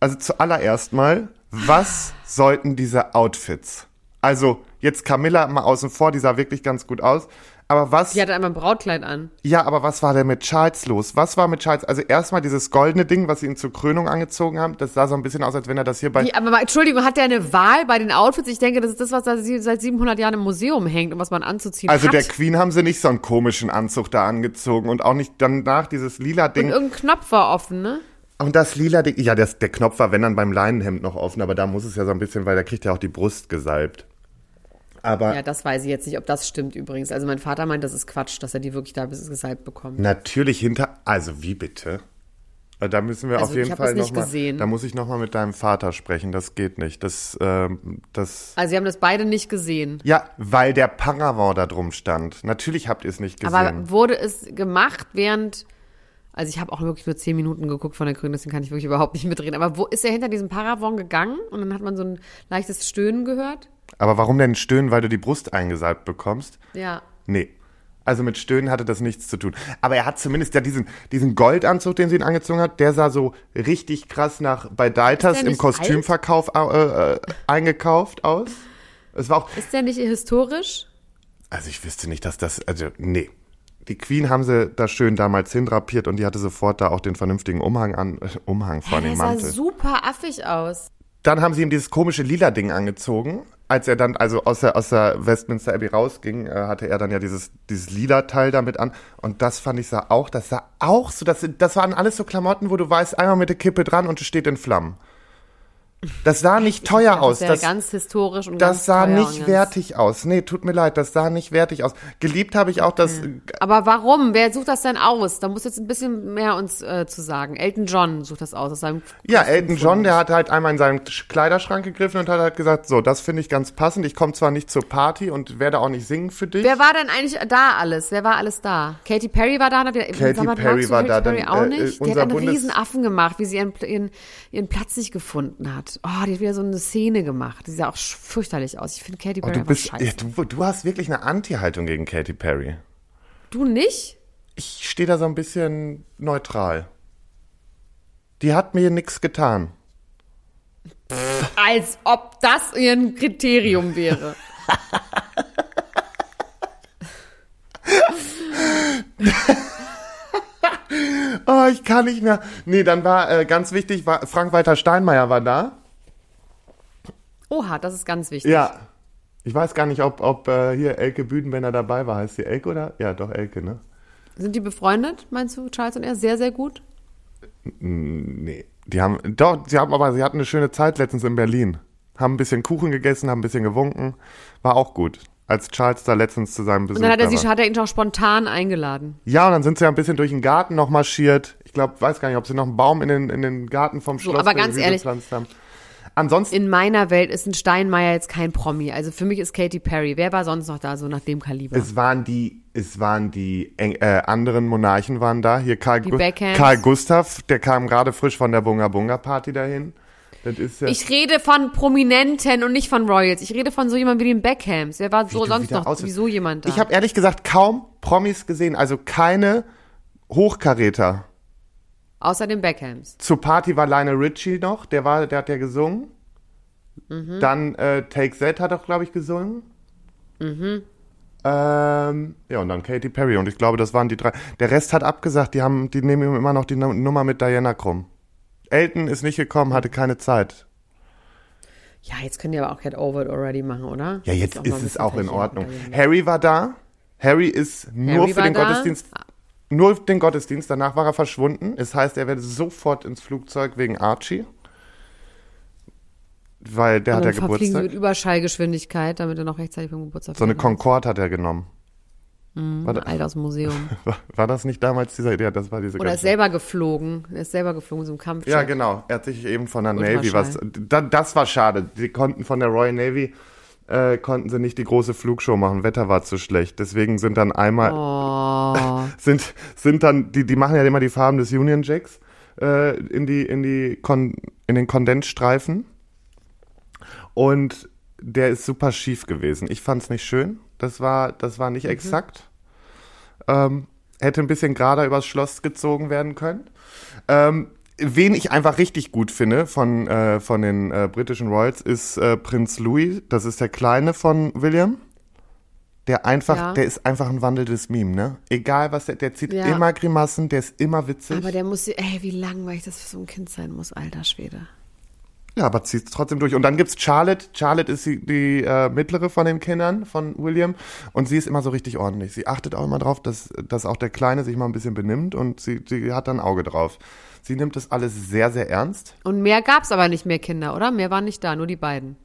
Also zuallererst mal, was sollten diese Outfits? Also jetzt Camilla mal außen vor, die sah wirklich ganz gut aus. Aber was? Die hatte einmal ein Brautkleid an. Ja, aber was war denn mit Charles los? Was war mit Charles? Also erstmal dieses goldene Ding, was sie ihn zur Krönung angezogen haben, das sah so ein bisschen aus, als wenn er das hier bei... Wie, aber mal, Entschuldigung, hat der eine Wahl bei den Outfits? Ich denke, das ist das, was da seit 700 Jahren im Museum hängt und was man anzuziehen Also hat. der Queen haben sie nicht so einen komischen Anzug da angezogen und auch nicht danach dieses lila und Ding. irgendein Knopf war offen, ne? Und das lila Ding, ja, das, der Knopf war, wenn dann beim Leinenhemd noch offen, aber da muss es ja so ein bisschen, weil da kriegt er auch die Brust gesalbt. Aber Ja, das weiß ich jetzt nicht, ob das stimmt übrigens. Also mein Vater meint, das ist Quatsch, dass er die wirklich da bis gesalbt bekommt. natürlich hinter, also wie bitte? Äh, Da müssen wir Also auf jeden Fall nochmal, gesehen. da muss ich nochmal mit deinem Vater sprechen, das geht nicht. Das, ähm, das, Also sie haben das beide nicht gesehen. Ja, weil der Paravent da drum stand. Natürlich habt ihr es nicht gesehen. Aber wurde es gemacht, während. Also ich habe auch wirklich nur zehn Minuten geguckt von der Grünen, deswegen kann ich wirklich überhaupt nicht mitreden. Aber wo ist er hinter diesem Paravon gegangen und dann hat man so ein leichtes Stöhnen gehört? Aber warum denn stöhnen, weil du die Brust eingesalbt bekommst? Ja. Nee. Also mit Stöhnen hatte das nichts zu tun. Aber er hat zumindest ja diesen, diesen Goldanzug, den sie ihn angezogen hat, der sah so richtig krass nach bei Deiters der im Kostümverkauf äh, äh, eingekauft aus. Es war auch, Ist der nicht historisch? also ich wüsste nicht, dass das, also nee. Die Queen haben sie da schön damals hindrapiert und die hatte sofort da auch den vernünftigen Umhang an, äh, Umhang vor der dem sah Mantel. super affig aus. Dann haben sie ihm dieses komische lila Ding angezogen. Als er dann also aus der, aus der Westminster Abbey rausging, äh, hatte er dann ja dieses, dieses lila Teil damit an. Und das fand ich sah auch, das sah auch so, das, das waren alles so Klamotten, wo du weißt, einmal mit der Kippe dran und es steht in Flammen. Das sah nicht teuer Das aus. Das, ganz historisch und das sah nicht wertig aus. Nee, tut mir leid, das sah nicht wertig aus. Geliebt habe ich auch das, Aber warum? Wer sucht das denn aus? Da muss jetzt ein bisschen mehr uns äh, zu sagen. Elton John sucht das aus. aus seinem Ja, Elton John, der hat halt einmal in seinen Kleiderschrank gegriffen und hat halt gesagt, so, das finde ich ganz passend. Ich komme zwar nicht zur Party und werde auch nicht singen für dich. Wer war denn eigentlich da alles? Wer war alles da? Katy Perry war da. Hat Katy sag mal, Perry war Katy da, Perry dann, auch äh, nicht. äh, die hat einen Bundes- riesen Affen gemacht, wie sie ihren, ihren, ihren Platz nicht gefunden hat. Oh, die hat wieder so eine Szene gemacht. Die sah auch fürchterlich aus. Ich finde Katy Oh, Perry du einfach bist, scheiße. ja, du, du hast wirklich eine Anti-Haltung gegen Katy Perry. du nicht? Ich stehe da so ein bisschen neutral. Die hat mir nichts getan. Als ob das ihr Kriterium wäre. *laughs* *laughs* Oh, ich kann nicht mehr. Nee, dann war äh, ganz wichtig, war, Frank-Walter Steinmeier war da. Oha, das ist ganz wichtig. Ja. Ich weiß gar nicht, ob, ob äh, hier Elke Büdenbender dabei war. Heißt sie Elke oder? Ja, doch Elke, ne? Sind die befreundet, meinst du, Charles und er? Sehr, sehr gut? Nee. Die haben, doch, sie haben aber, sie hatten eine schöne Zeit letztens in Berlin. Haben ein bisschen Kuchen gegessen, haben ein bisschen gewunken. War auch gut. Als Charles da letztens zu seinem Besuch Und dann hat er, war. hat er ihn auch spontan eingeladen. Ja, und dann sind sie ja ein bisschen durch den Garten noch marschiert. Ich glaube, weiß gar nicht, ob sie noch einen Baum in den, in den Garten vom So, Schloss aber ganz ehrlich, gepflanzt haben. Ansonsten, In meiner Welt ist ein Steinmeier jetzt kein Promi. Also für mich ist Katy Perry. Wer war sonst noch da, so nach dem Kaliber? es waren die, es waren die äh, anderen Monarchen waren da. Hier Karl, Gu Beckhams. Karl Gustav, der kam gerade frisch von der Bunga Bunga Party dahin. Ja, Ich rede von Prominenten und nicht von Royals. Ich rede von so jemand wie den Beckhams. Wer war so sonst noch aussiehst. wieso jemand da? Ich habe ehrlich gesagt kaum Promis gesehen, also keine Hochkaräter. Außer den Beckhams. Zur Party war Lionel Richie noch, der war, der hat ja gesungen. Mhm. Dann äh, Take That hat auch, glaube ich, gesungen. Mhm. Ähm, ja, und dann Katy Perry. Und ich glaube, das waren die drei. Der Rest hat abgesagt, die haben, die nehmen immer noch die Nu- Nummer mit Diana Krumm. Elton ist nicht gekommen, hatte keine Zeit. Ja, jetzt können die aber auch Get Over It Already machen, oder? Ja, jetzt ist es auch in Ordnung. Harry war da. Harry ist nur Harry für den da. Gottesdienst, nur den Gottesdienst. Danach war er verschwunden. Es heißt, er werde sofort ins Flugzeug wegen Archie. Weil der hat ja Geburtstag. mit Überschallgeschwindigkeit, damit er noch rechtzeitig beim Geburtstag So eine. Concorde hat er genommen. War, da, Alt aus dem Museum. *laughs* war, war das nicht damals dieser, ja, das war diese Oder ist selber geflogen. Er ist selber geflogen, so Kampf. Ja, genau. Er hat sich eben von der. Navy was. Da, das war schade. Die konnten von der Royal Navy äh, konnten sie nicht die große Flugshow machen. Wetter war zu schlecht. Deswegen sind dann einmal Oh. *laughs* sind sind dann die die machen ja immer die Farben des Union Jacks äh, in die in die Kon in den Kondensstreifen und der ist super schief gewesen. Ich fand's nicht schön. Das war das war nicht Mhm. exakt. Ähm, hätte ein bisschen gerader übers Schloss gezogen werden können. Ähm, wen ich einfach richtig gut finde von, äh, von den äh, britischen Royals ist äh, Prinz Louis. Das ist der Kleine von William. Der einfach, Ja. der ist einfach ein wandelndes Meme, ne? Egal was der, der zieht Ja. immer Grimassen, der ist immer witzig. Aber der muss, ey, wie langweilig das für so ein Kind sein muss, alter Schwede. Ja, aber zieht es trotzdem durch. Und dann gibt's Charlotte. Charlotte ist die, die äh, mittlere von den Kindern von William. Und sie ist immer so richtig ordentlich. Sie achtet auch immer drauf, dass, dass auch der Kleine sich mal ein bisschen benimmt und sie, sie hat dann ein Auge drauf. Sie nimmt das alles sehr, sehr ernst. Und mehr gab's aber nicht mehr Kinder, oder? Mehr waren nicht da, nur die beiden.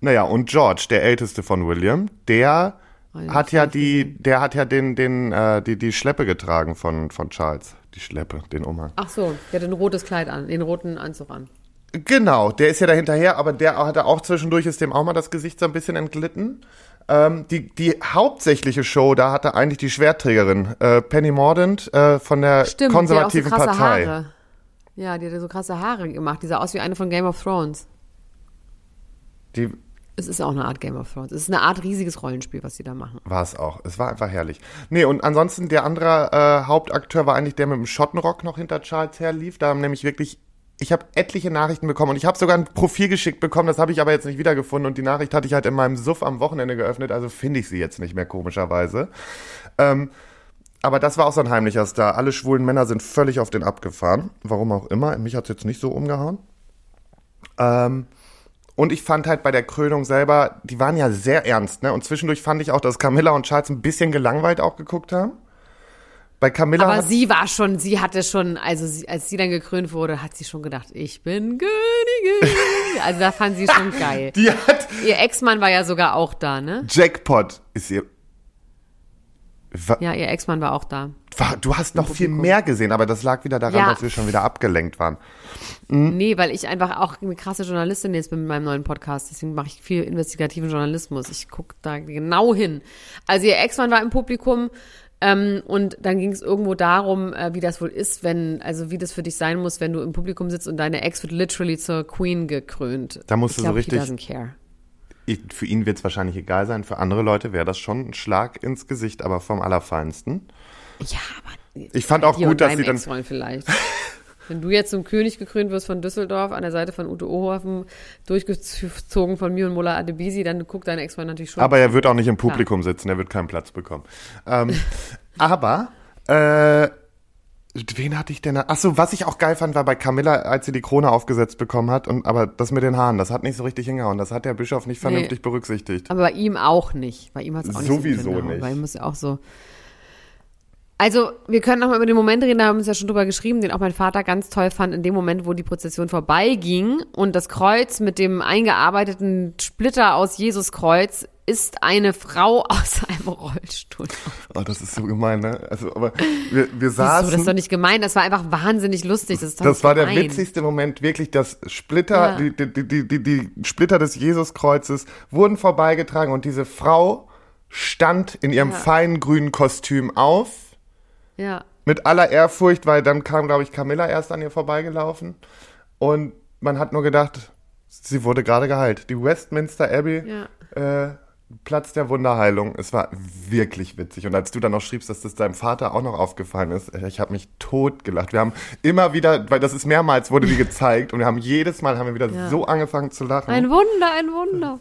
Naja, und George, der älteste von William, der Oh, hat ja die, der hat ja den, den, äh, die, die Schleppe getragen von, von Charles. Die Schleppe, den Umhang. Ach so, der hat ein rotes Kleid an, den roten Anzug an. Genau, der ist ja da hinterher, aber der hatte auch zwischendurch, ist dem auch mal das Gesicht so ein bisschen entglitten. Ähm, die, die hauptsächliche Show, da hatte eigentlich die Schwertträgerin, äh, Penny Mordaunt äh, von der Stimmt, konservativen die hat auch so krasse Partei. Haare. Ja, die hatte so krasse Haare gemacht. Die sah aus wie eine von Game of Thrones. Die Es ist auch eine Art Game of Thrones. Es ist eine Art riesiges Rollenspiel, was die da machen. war es auch. Es war einfach herrlich. Nee, und ansonsten der andere äh, Hauptakteur war eigentlich der mit dem Schottenrock noch hinter Charles herlief. Da haben nämlich wirklich, ich habe etliche Nachrichten bekommen und ich habe sogar ein Profil geschickt bekommen, das habe ich aber jetzt nicht wiedergefunden und die Nachricht hatte ich halt in meinem Suff am Wochenende geöffnet, also finde ich sie jetzt nicht mehr komischerweise. Ähm, aber das war auch so ein heimlicher Star. Alle schwulen Männer sind völlig auf den abgefahren. Warum auch immer. Mich hat's jetzt nicht so umgehauen. Ähm, und ich fand halt bei der Krönung selber, die waren ja sehr ernst, ne? Und zwischendurch fand ich auch, dass Camilla und Charles ein bisschen gelangweilt auch geguckt haben. Bei Camilla Aber sie war schon, sie hatte schon, also sie, als sie dann gekrönt wurde, hat sie schon gedacht, ich bin Königin. *laughs* Also da fand sie schon geil. die hat Ihr Ex-Mann war ja sogar auch da, ne? Jackpot ist ihr. Wa- Ja, ihr Ex-Mann war auch da. Du hast noch viel mehr gesehen, aber das lag wieder daran, Ja. dass wir schon wieder abgelenkt waren. Nee, weil ich einfach auch eine krasse Journalistin jetzt bin mit meinem neuen Podcast. Deswegen mache ich viel investigativen Journalismus. Ich gucke da genau hin. Also ihr Ex-Mann war im Publikum ähm, und dann ging es irgendwo darum, äh, wie das wohl ist, wenn, also wie das für dich sein muss, wenn du im Publikum sitzt und deine Ex wird literally zur Queen gekrönt. Da musst ich du so glaub, richtig- doesn't care. Ich, für ihn wird es wahrscheinlich egal sein, für andere Leute wäre das schon ein Schlag ins Gesicht, aber vom Allerfeinsten. Ja, aber Ich fand auch gut, dass sie dann. Vielleicht. *laughs* Wenn du jetzt zum König gekrönt wirst von Düsseldorf, an der Seite von Ute Ohofen, durchgezogen von mir und Mola Adebisi, dann guckt dein Ex-Freund natürlich schon. Aber er wird auch nicht im Publikum sitzen, er wird keinen Platz bekommen. Ähm, *laughs* aber, äh, wen hatte ich denn? da? Ach so, was ich auch geil fand, war bei Camilla, als sie die Krone aufgesetzt bekommen hat, und aber das mit den Haaren, das hat nicht so richtig hingehauen. Das hat der Bischof nicht vernünftig berücksichtigt. Aber bei ihm auch nicht. Bei ihm hat es auch nicht so Sowieso nicht. Bei ihm ist ja auch so. Also, wir können noch mal über den Moment reden, da haben wir uns ja schon drüber geschrieben, den auch mein Vater ganz toll fand, in dem Moment, wo die Prozession vorbeiging und das Kreuz mit dem eingearbeiteten Splitter aus Jesuskreuz ist eine Frau *laughs* aus einem Rollstuhl. Oh, das ist so gemein, ne? Also, aber *laughs* wir, wir Wieso, saßen. das ist doch nicht gemein, das war einfach wahnsinnig lustig. Das, Das war der gemein. witzigste Moment, wirklich, das Splitter, Ja. die, die, die, die, die Splitter des Jesuskreuzes wurden vorbeigetragen und diese Frau stand in ihrem Ja. feinen grünen Kostüm auf, Ja. mit aller Ehrfurcht, weil dann kam, glaube ich, Camilla erst an ihr vorbeigelaufen und man hat nur gedacht, sie wurde gerade geheilt. Die Westminster Abbey, äh, Platz der Wunderheilung. Es war wirklich witzig. Und als du dann noch schriebst, dass das deinem Vater auch noch aufgefallen ist, äh, ich habe mich tot gelacht. Wir haben immer wieder, weil das ist mehrmals, wurde die gezeigt und wir haben jedes Mal haben wir wieder Ja. so angefangen zu lachen. Ein Wunder, ein Wunder.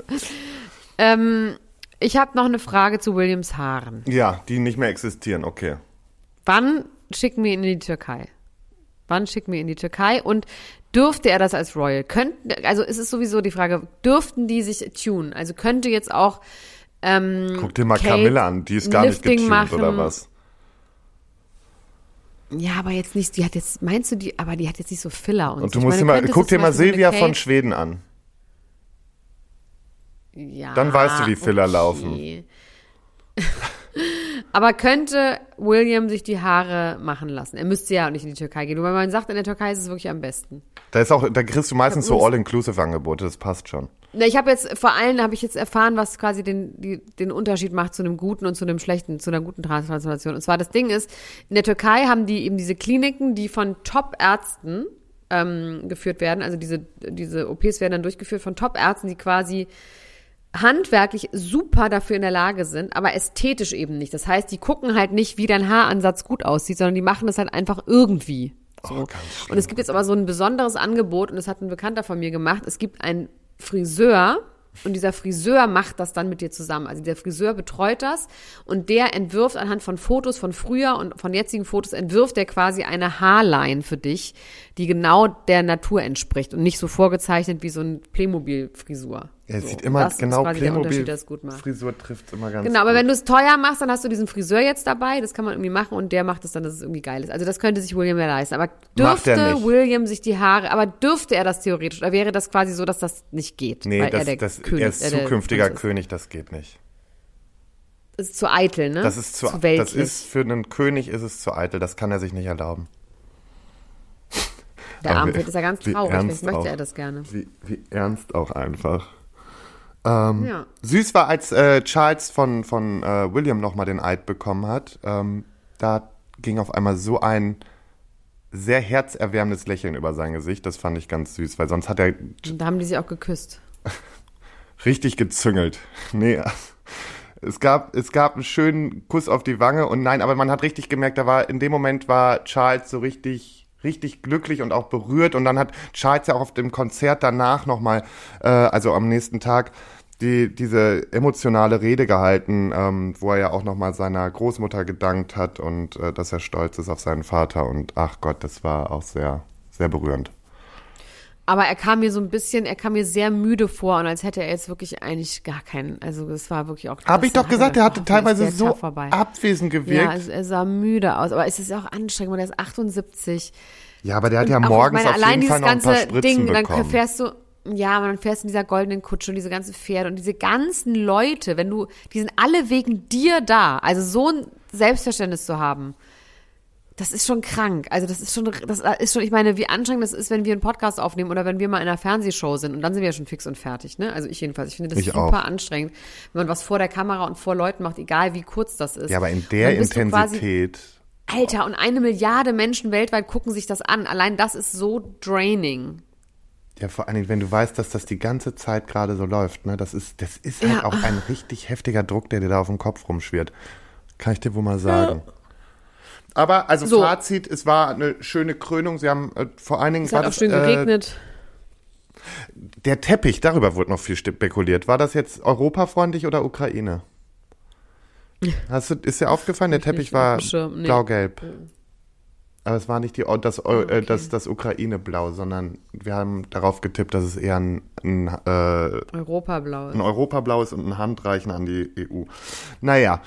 ähm, ich habe noch eine Frage zu Williams Haaren. ja, die nicht mehr existieren, okay. Wann schicken wir ihn in die Türkei? Wann schicken wir ihn in die Türkei? Und dürfte er das als Royal? Könnten, also es ist sowieso die Frage, dürften die sich tunen? Also könnte jetzt auch ähm, Guck dir mal Kate Camilla an, die ist gar nicht Lifting getuned machen. oder was? Ja, aber jetzt nicht, die hat jetzt, meinst du die, aber die hat jetzt nicht so Filler und, Und du musst dir meine, mal, könntest guck dir mal Silvia von Schweden an. Ja, Dann weißt du, wie Filler okay. laufen. *laughs* Aber könnte William sich die Haare machen lassen? Er müsste ja auch nicht in die Türkei gehen. Weil man sagt, in der Türkei ist es wirklich am besten. Da ist auch, da kriegst du meistens so All-Inclusive-Angebote, das passt schon. Na, Ich habe jetzt vor allem habe ich jetzt erfahren, was quasi den, die, den Unterschied macht zu einem guten und zu einem schlechten, zu einer guten Transplantation. Und zwar das Ding ist, in der Türkei haben die eben diese Kliniken, die von Top-Ärzten ähm, geführt werden. Also diese, diese OPs werden dann durchgeführt von Top-Ärzten, die quasi handwerklich super dafür in der Lage sind, aber ästhetisch eben nicht. Das heißt, die gucken halt nicht, wie dein Haaransatz gut aussieht, sondern die machen das halt einfach irgendwie. So. Oh, und es gibt jetzt aber so ein besonderes Angebot und das hat ein Bekannter von mir gemacht. Es gibt einen Friseur und dieser Friseur macht das dann mit dir zusammen. Also der Friseur betreut das und der entwirft anhand von Fotos von früher und von jetzigen Fotos entwirft der quasi eine Haarline für dich, die genau der Natur entspricht und nicht so vorgezeichnet wie so ein Playmobil-Frisur. Er so. sieht immer das genau macht. Frisur trifft immer ganz Genau, aber gut. wenn du es teuer machst, dann hast du diesen Friseur jetzt dabei, das kann man irgendwie machen und der macht es dann, dass es irgendwie geil ist. Also das könnte sich William ja leisten. Aber Macht er dürfte nicht. William sich die Haare, aber dürfte er das theoretisch? Oder wäre das quasi so, dass das nicht geht? Nee, weil das, er der das, König, er ist äh, zukünftiger ist. König, das geht nicht. Das ist zu eitel, ne? Das ist zu, zu weltlich. das ist für einen König ist es zu eitel, das kann er sich nicht erlauben. Der aber Arme wie- ist ja ganz traurig, ernst vielleicht möchte auch. er das gerne. Wie, wie ernst auch einfach. Ähm, Ja. Süß war, als äh, Charles von, von äh, William nochmal den Eid bekommen hat. Ähm, da ging auf einmal so ein sehr herzerwärmendes Lächeln über sein Gesicht. Das fand ich ganz süß, weil sonst hat er Und da haben die sich auch geküsst. *laughs* richtig gezüngelt. *laughs* Nee, es gab, es gab einen schönen Kuss auf die Wange und nein, aber man hat richtig gemerkt, da war, in dem Moment war Charles so richtig, richtig glücklich und auch berührt und dann hat Charles ja auch auf dem Konzert danach nochmal, äh, also am nächsten Tag, die, diese emotionale Rede gehalten, ähm, wo er ja auch nochmal seiner Großmutter gedankt hat und äh, dass er stolz ist auf seinen Vater und ach Gott, das war auch sehr, sehr berührend. Aber er kam mir so ein bisschen, er kam mir sehr müde vor und als hätte er jetzt wirklich eigentlich gar keinen, also das war wirklich auch. Habe ich doch gesagt, er hatte teilweise so abwesend gewirkt. Ja, also er sah müde aus, aber es ist ja auch anstrengend, weil er ist 78. Ja, aber der hat ja Und auch, morgens meine, auf allein jeden Fall dieses noch ein paar ganze Spritzen Ding, dann bekommen. fährst du, ja, aber dann fährst du in dieser goldenen Kutsche und diese ganzen Pferde und diese ganzen Leute, wenn du, die sind alle wegen dir da. Also so ein Selbstverständnis zu haben, das ist schon krank. Also das ist schon, das ist schon, ich meine, wie anstrengend das ist, wenn wir einen Podcast aufnehmen oder wenn wir mal in einer Fernsehshow sind und dann sind wir ja schon fix und fertig, ne? Also ich jedenfalls. Ich finde das Ich super auch. anstrengend, wenn man was vor der Kamera und vor Leuten macht, egal wie kurz das ist. Ja, aber in der quasi- Intensität. Alter, und eine Milliarde Menschen weltweit gucken sich das an. Allein das ist so draining. Ja, vor allen Dingen, wenn du weißt, dass das die ganze Zeit gerade so läuft, ne, das ist, das ist Ja. halt auch ein richtig heftiger Druck, der dir da auf dem Kopf rumschwirrt. Kann ich dir wohl mal sagen. Aber, also So. Fazit, es war eine schöne Krönung. Sie haben äh, vor allen Dingen, Es hat auch das, schön äh, geregnet. der Teppich, darüber wurde noch viel spekuliert. War das jetzt europafreundlich oder Ukraine? *laughs* Hast du, ist dir aufgefallen, der ich Teppich war nee. blau-gelb. Aber es war nicht die, das, Eu- okay. äh, das, das Ukraine-Blau, sondern wir haben darauf getippt, dass es eher ein, ein, äh, Europablau. ein Europablau ist und ein Handreichen an die EU. Naja,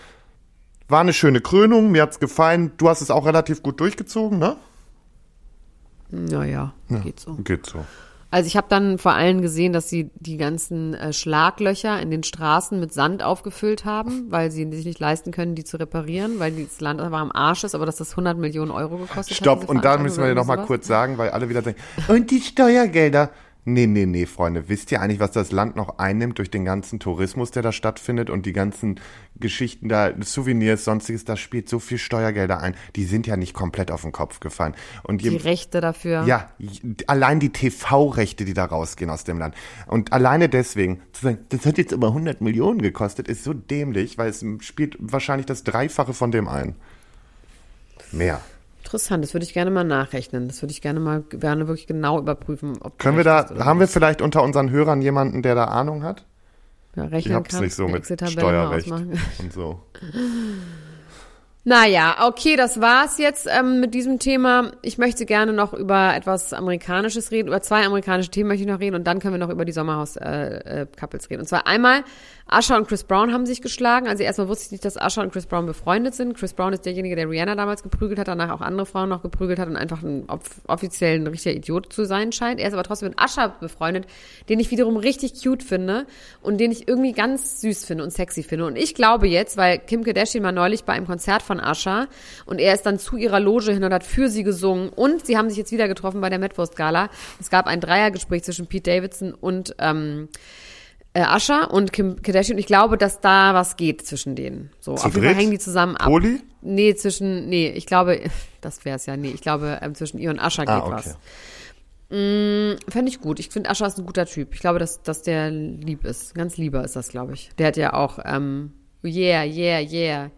War eine schöne Krönung, mir hat's gefallen. Du hast es auch relativ gut durchgezogen, ne? Naja, geht so. Geht so. Also ich habe dann vor allem gesehen, dass sie die ganzen äh, Schlaglöcher in den Straßen mit Sand aufgefüllt haben, weil sie sich nicht leisten können, die zu reparieren, weil das Land aber am Arsch ist, aber dass das 100 Millionen Euro gekostet hat. Stopp, und da müssen wir oder noch mal sowas. kurz sagen, weil alle wieder denken, und die Steuergelder. Nee, nee, nee, Freunde. Wisst ihr eigentlich, was das Land noch einnimmt durch den ganzen Tourismus, der da stattfindet und die ganzen Geschichten da, Souvenirs, sonstiges, da spielt so viel Steuergelder ein. Die sind ja nicht komplett auf den Kopf gefallen. Und Die je, Rechte dafür. ja, allein die TV-Rechte, die da rausgehen aus dem Land. Und alleine deswegen, zu sagen, das hat jetzt aber 100 Millionen gekostet, ist so dämlich, weil es spielt wahrscheinlich das Dreifache von dem ein. Mehr. Interessant, das würde ich gerne mal nachrechnen. Das würde ich gerne mal gerne wirklich genau überprüfen. Ob Können wir da, haben wir nicht. vielleicht unter unseren Hörern jemanden, der da Ahnung hat? ja, Ich rechnen hab's kann, nicht so mit Steuerrecht *laughs* und so. Naja, okay, das war's jetzt ähm, mit diesem Thema. Ich möchte gerne noch über etwas Amerikanisches reden, über zwei amerikanische Themen möchte ich noch reden und dann können wir noch über die Sommerhaus-Couples äh, Couples reden. Und zwar einmal, Usher und Chris Brown haben sich geschlagen. Also erstmal wusste ich nicht, dass Usher und Chris Brown befreundet sind. Chris Brown ist derjenige, der Rihanna damals geprügelt hat, danach auch andere Frauen noch geprügelt hat und einfach ein off offiziell ein richtiger Idiot zu sein scheint. Er ist aber trotzdem mit Usher befreundet, den ich wiederum richtig cute finde und den ich irgendwie ganz süß finde und sexy finde. Und ich glaube jetzt, weil Kim Kardashian war neulich bei einem Konzert von Usher und er ist dann zu ihrer Loge hin und hat für sie gesungen und sie haben sich jetzt wieder getroffen bei der Metwurst Gala. Es gab ein Dreiergespräch zwischen Pete Davidson und ähm, äh, Usher und Kim Kardashian. Und ich glaube, dass da was geht zwischen denen. So, auf jeden Fall hängen die zusammen ab. Poli? Nee, zwischen, nee, ich glaube, *laughs* das wäre es ja, nee, ich glaube, ähm, zwischen ihr und geht Ah, okay. was. Mm, Fände ich gut. Ich finde, Usher ist ein guter Typ. Ich glaube, dass, dass der lieb ist. Ganz lieber ist das, glaube ich. Der hat ja auch, ähm, yeah, yeah, yeah,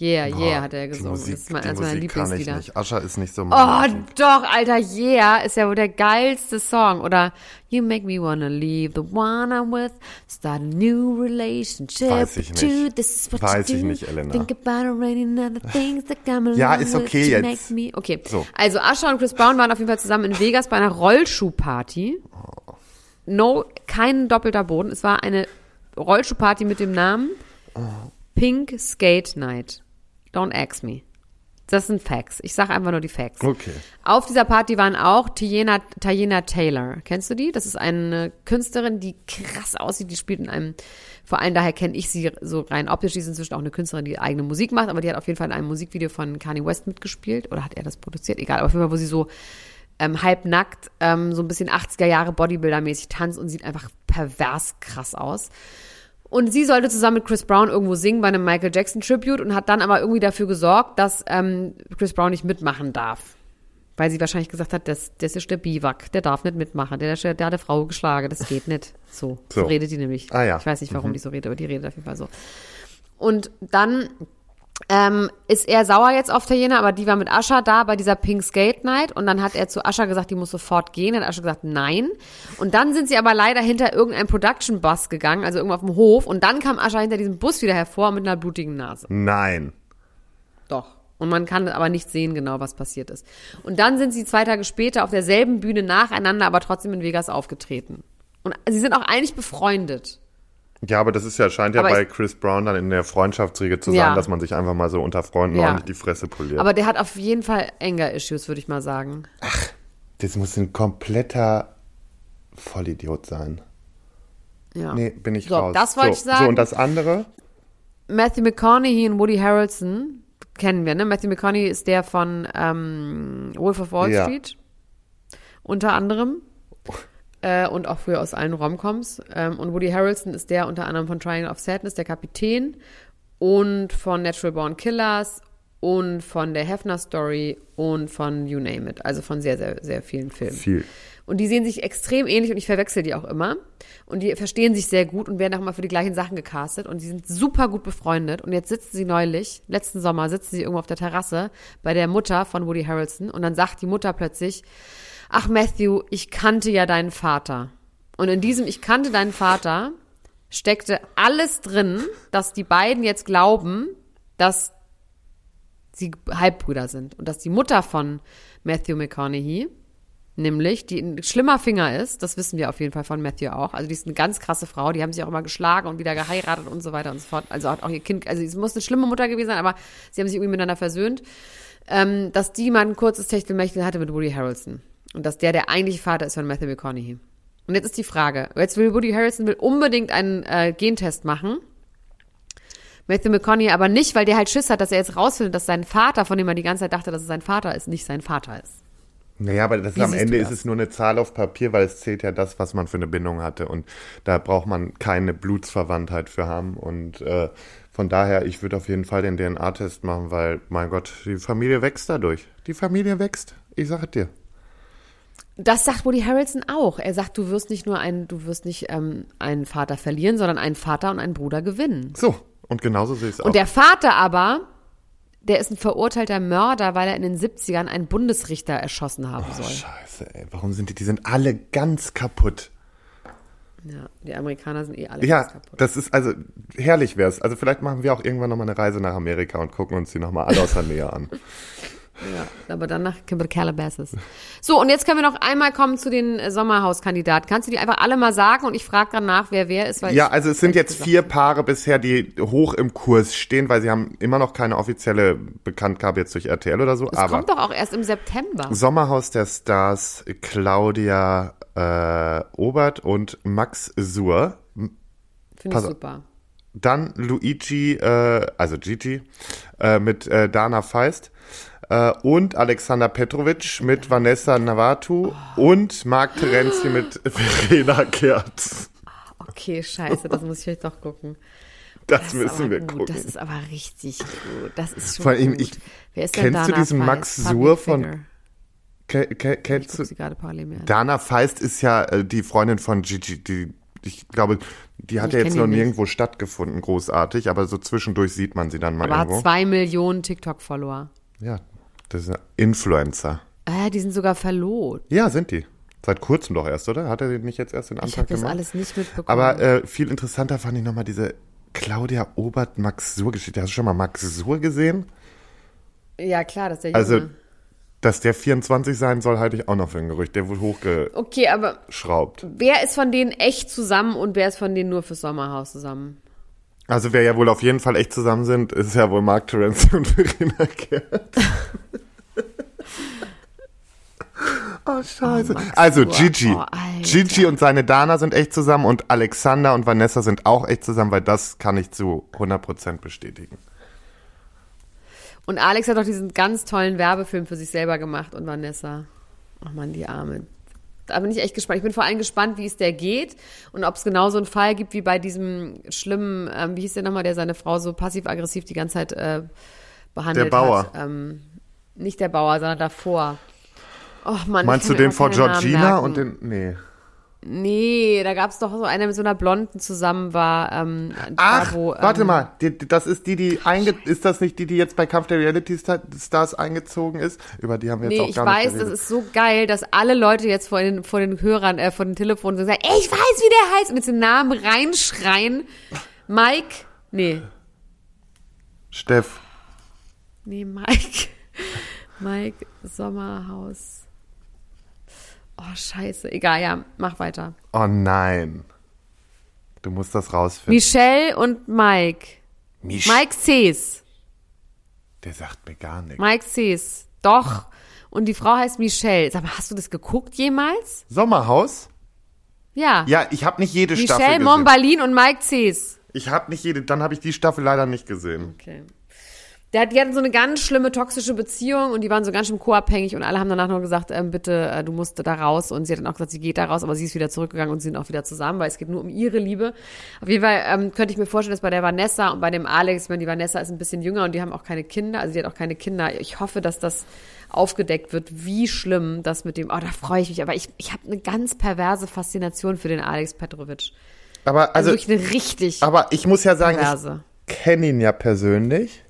yeah, yeah, Boah, hat er gesungen. Musik, das ist mein, die meiner Musik kann ich nicht. Ascher ist nicht so Oh, mein Typ. doch, Alter, yeah, ist ja wohl der geilste Song. Oder You make me wanna leave the one I'm with, start a new relationship Weiß ich with you. nicht. This is what Weiß you ich do. nicht, Elena. Think about already other things that come Ja, ist with okay you jetzt. Me. Okay, So. also Usher und Chris Brown waren auf jeden Fall zusammen in Vegas bei einer Rollschuhparty. No, kein doppelter Boden. Es war eine Rollschuhparty mit dem Namen Pink Skate Night. Don't ask me. Das sind Facts. Ich sage einfach nur die Facts. Okay. Auf dieser Party waren auch Tiana, Tiana Taylor. Kennst du die? Das ist eine Künstlerin, die krass aussieht. Die spielt in einem, vor allem daher kenne ich sie so rein optisch. Die ist inzwischen auch eine Künstlerin, die eigene Musik macht, aber die hat auf jeden Fall in einem Musikvideo von Kanye West mitgespielt. Oder hat er das produziert? Egal, aber auf jeden Fall, wo sie so ähm, halbnackt, ähm, so ein bisschen 80er Jahre Bodybuilder-mäßig tanzt und sieht einfach pervers krass aus. Und sie sollte zusammen mit Chris Brown irgendwo singen bei einem Michael Jackson Tribute und hat dann aber irgendwie dafür gesorgt, dass ähm, Chris Brown nicht mitmachen darf. Weil sie wahrscheinlich gesagt hat, das, das ist der Biwak, der darf nicht mitmachen, der, der, der hat eine Frau geschlagen, das geht nicht. So, so, So. redet die nämlich. Ah ja. Ich weiß nicht, warum die so redet, aber die redet auf jeden Fall so. Und dann ähm, ist er sauer jetzt auf Tajena, aber die war mit Ascha da bei dieser Pink Skate Night und dann hat er zu Ascha gesagt, die muss sofort gehen. Dann hat Ascha gesagt, nein. Und dann sind sie aber leider hinter irgendeinem Production Bus gegangen, also irgendwo auf dem Hof und dann kam Ascha hinter diesem Bus wieder hervor mit einer blutigen Nase. Nein. Doch. Und man kann aber nicht sehen genau, was passiert ist. Und dann sind sie zwei Tage später auf derselben Bühne nacheinander, aber trotzdem in Vegas aufgetreten. Und sie sind auch eigentlich befreundet. Ja, aber das ist ja, scheint ja Aber bei Chris Brown dann in der Freundschaftsriege zu sein, Ja. dass man sich einfach mal so unter Freunden Ja. ordentlich die Fresse poliert. Aber der hat auf jeden Fall Anger-Issues, würde ich mal sagen. das muss ein kompletter Vollidiot sein. Ja. Nee, bin ich So, raus. das wollte so, ich sagen. So, und das andere? Matthew McConaughey und Woody Harrelson kennen wir, ne? Matthew McConaughey ist der von ähm, Wolf of Wall Ja. Street. Unter anderem. Äh, und auch früher aus allen Romcoms. Ähm, und Woody Harrelson ist der unter anderem von Triangle of Sadness, der Kapitän. Und von Natural Born Killers. Und von der Hefner Story. Und von You Name It. Also von sehr, sehr, sehr vielen Filmen. Viel. Und die sehen sich extrem ähnlich und ich verwechsel die auch immer. Und die verstehen sich sehr gut und werden auch immer für die gleichen Sachen gecastet. Und die sind super gut befreundet. Und jetzt sitzen sie neulich, letzten Sommer, sitzen sie irgendwo auf der Terrasse bei der Mutter von Woody Harrelson. Und dann sagt die Mutter plötzlich, ach Matthew, ich kannte ja deinen Vater. Und in diesem Ich kannte deinen Vater steckte alles drin, dass die beiden jetzt glauben, dass sie Halbbrüder sind. Und dass die Mutter von Matthew McConaughey nämlich, die ein schlimmer Finger ist, das wissen wir auf jeden Fall von Matthew auch. Also die ist eine ganz krasse Frau, die haben sich auch immer geschlagen und wieder geheiratet und so weiter und so fort. Also hat auch ihr Kind, also es muss eine schlimme Mutter gewesen sein, aber sie haben sich irgendwie miteinander versöhnt. Ähm, dass die mal ein kurzes Techtelmechtel hatte mit Woody Harrelson. Und dass der der eigentliche Vater ist von Matthew McConaughey. Und jetzt ist die Frage, jetzt will Woody Harrelson will unbedingt einen äh, Gentest machen. Matthew McConaughey aber nicht, weil der halt Schiss hat, dass er jetzt rausfindet, dass sein Vater, von dem er die ganze Zeit dachte, dass es sein Vater ist, nicht sein Vater ist. Naja, aber das Wie am Ende ist es nur eine Zahl auf Papier, weil es zählt ja das, was man für eine Bindung hatte. Und da braucht man keine Blutsverwandtheit für haben. Und äh, von daher, ich würde auf jeden Fall den DNA-Test machen, weil, mein Gott, die Familie wächst dadurch. Die Familie wächst. Ich sage es dir. Das sagt Woody Harrelson auch. Er sagt, du wirst nicht nur einen, du wirst nicht ähm, einen Vater verlieren, sondern einen Vater und einen Bruder gewinnen. So, und genauso sehe ich es auch. Und der Vater aber, der ist ein verurteilter Mörder, weil er in den 70ern einen Bundesrichter erschossen haben soll. Scheiße, ey. Warum sind die? Die sind alle ganz kaputt. Ja, die Amerikaner sind eh alle Ja, ganz kaputt. das ist, also, herrlich wär's. Also, vielleicht machen wir auch irgendwann nochmal eine Reise nach Amerika und gucken uns die nochmal alle aus der Nähe an. Ja, aber dann nach Kimber Calabasas. So, und jetzt können wir noch einmal kommen zu den äh, Sommerhauskandidaten. Kannst du die einfach alle mal sagen und ich frage dann nach, wer wer ist? Ja, also es sind jetzt vier Paare bisher, die hoch im Kurs stehen, weil sie haben immer noch keine offizielle Bekanntgabe jetzt durch RTL oder so. Das aber kommt doch auch erst im September. Sommerhaus der Stars, Claudia äh, Obert und Max Suhr. Finde ich super. Dann Luigi, äh, also Gigi, äh, mit äh, Dana Feist. Äh, und Alexander Petrovic mit Vanessa Navatu und Marc Terenzi mit Verena Gerz. Okay, scheiße, das muss ich vielleicht doch gucken. Das, Das müssen aber wir gut, gucken. Das ist aber richtig gut. Das ist schon Vor allem, gut. ich- Wer ist denn kennst du diesen Feist? Max Suhr von-. Ke ke kennst du? Dana Feist ist ja äh, die Freundin von Gigi, die ich glaube, die hat Ich ja jetzt noch die nicht. nirgendwo stattgefunden, großartig, aber so zwischendurch sieht man sie dann mal Aber hat irgendwo. zwei Millionen TikTok-Follower. Ja, das ist ein Influencer. Äh, die sind sogar verlobt. Ja, sind die. Seit kurzem doch erst, oder? Hat er nicht jetzt erst den Ich Antrag habe das gemacht? alles nicht mitbekommen. Aber äh, viel interessanter fand ich nochmal diese Claudia Obert Max Sur Geschichte. Hast du schon mal Max Sur gesehen? ja, klar, das ist der Junge. Also, dass der 24 sein soll, halte ich auch noch für ein Gerücht. Der wurde okay, aber hochgeschraubt. wer ist von denen echt zusammen und wer ist von denen nur fürs Sommerhaus zusammen? Also, wer ja wohl auf jeden Fall echt zusammen sind, ist ja wohl Mark Terenzi und Verena Gerd. *laughs* Oh, scheiße. Oh, also. Gigi. Oh. Gigi und seine Dana sind echt zusammen und Alexander und Vanessa sind auch echt zusammen, weil das kann ich zu 100% bestätigen. Und Alex hat doch diesen ganz tollen Werbefilm für sich selber gemacht und Vanessa. Ach man, die Arme. Da bin ich echt gespannt. Ich bin vor allem gespannt, wie es der geht und ob es genauso einen Fall gibt wie bei diesem schlimmen, ähm, wie hieß der nochmal, der seine Frau so passiv-aggressiv die ganze Zeit äh, behandelt Der Bauer. hat. Ähm, nicht der Bauer, sondern davor. Oh Mann, Meinst du den vor Georgina und den. Nee. Nee, da gab es doch so einer mit so einer Blonden zusammen war. Ähm, Ach, wo, warte ähm, mal, die, das ist die, die einge ist das nicht die, die jetzt bei Kampf der Reality Star- Stars eingezogen ist? Über die haben wir jetzt Nee, auch ich gar weiß, nicht das geredet. ist so geil, dass alle Leute jetzt vor den, vor den Hörern, äh, vor den Telefonen so sagen, ich weiß, wie der heißt, und jetzt den Namen reinschreien. Mike, nee, Steff. nee, Mike. *laughs* Mike Sommerhaus. Oh, scheiße. Egal, ja, mach weiter. Oh nein. Du musst das rausfinden. Michelle und Mike. Misch. Mike Sees. Der sagt mir gar nichts. Mike Sees. Doch. Und die Frau heißt Michelle. Sag mal, hast du das geguckt jemals? Sommerhaus? Ja. Ja, ich habe nicht jede Staffel Michelle gesehen. Mombalin und Mike Sees. Ich habe nicht jede, dann habe ich die Staffel leider nicht gesehen. Okay. Der, hat- die hatten so eine ganz schlimme toxische Beziehung und die waren so ganz schön co-abhängig und alle haben danach nur gesagt, ähm, bitte, äh, du musst da raus. Und sie hat dann auch gesagt, sie geht da raus, aber sie ist wieder zurückgegangen und sie sind auch wieder zusammen, weil es geht nur um ihre Liebe. Auf jeden Fall ähm, könnte ich mir vorstellen, dass bei der Vanessa und bei dem Alex, meine, die Vanessa ist ein bisschen jünger und die haben auch keine Kinder, also sie hat auch keine Kinder. Ich hoffe, dass das aufgedeckt wird, wie schlimm das mit dem, oh, da freue ich mich, aber ich, ich habe eine ganz perverse Faszination für den Alex Petrovic. Aber Also, also, wirklich eine richtig aber ich muss ja sagen, perverse. ich kenne ihn ja persönlich.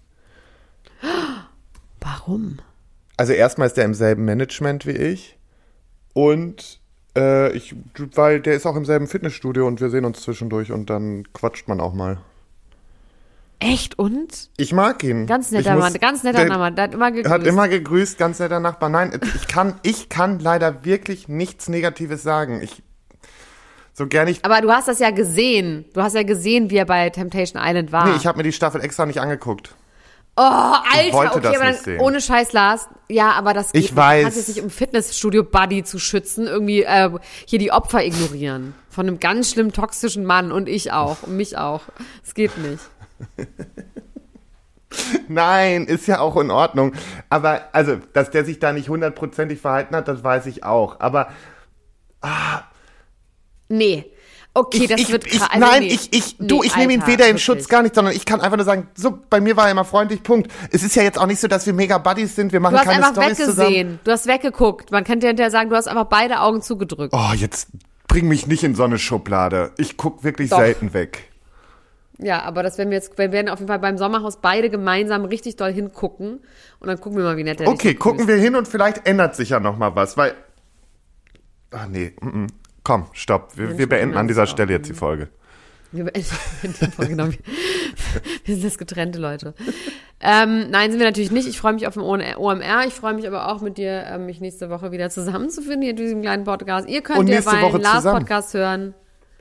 Warum? Also erstmal ist er im selben Management wie ich. Und äh, ich, weil der ist auch im selben Fitnessstudio und wir sehen uns zwischendurch und dann quatscht man auch mal. Echt und? Ich mag ihn. Ganz netter muss- Mann, ganz netter der Mann. Der hat immer gegrüßt. Hat immer gegrüßt, ganz netter Nachbar. Nein, ich kann, ich kann leider wirklich nichts Negatives sagen. Ich, so gern ich, Aber du hast das ja gesehen. Du hast ja gesehen, wie er bei Temptation Island war. nee, ich habe mir die Staffel extra nicht angeguckt. Oh, Alter, okay, aber dann, ohne Scheiß, Lars. Ja, aber das geht Ich nicht. weiß. Du kannst um Fitnessstudio-Buddy zu schützen, irgendwie äh, hier die Opfer ignorieren. Von einem ganz schlimm toxischen Mann und ich auch. Und mich auch. Es geht nicht. *laughs* Nein, ist ja auch in Ordnung. Aber, also, dass der sich da nicht hundertprozentig verhalten hat, das weiß ich auch. Aber Nee. Okay, das ich, wird ich. Also nein, nee. ich, ich, du, Nee, ich nehme ihn weder in wirklich. Schutz, gar nicht, sondern ich kann einfach nur sagen, so, bei mir war er immer freundlich, Punkt. Es ist ja jetzt auch nicht so, dass wir mega Buddies sind, wir machen Du hast keine einfach Storys zusammen. weggesehen. Du hast weggeguckt. Man könnte hinterher sagen, du hast einfach beide Augen zugedrückt. Oh, jetzt bring mich nicht in so eine Schublade. Ich guck wirklich Doch. selten weg. Ja, aber das werden wir jetzt, wir werden auf jeden Fall beim Sommerhaus beide gemeinsam richtig doll hingucken. Und dann gucken wir mal, wie nett der dich Okay, gucken wir hin und vielleicht ändert sich ja noch mal was, weil. Ach nee, mm, mm. Komm, stopp. Wir, wir beenden an dieser. Stelle jetzt die Folge. Wir, beenden- *laughs* genau, wir, sind das getrennte Leute. Ähm, nein, sind wir natürlich nicht. Ich freue mich auf den OMR. Ich freue mich aber auch mit dir, ähm, mich nächste Woche wieder zusammenzufinden hier in diesem kleinen Podcast. Ihr könnt ja meinen Woche Last zusammen. Podcast hören.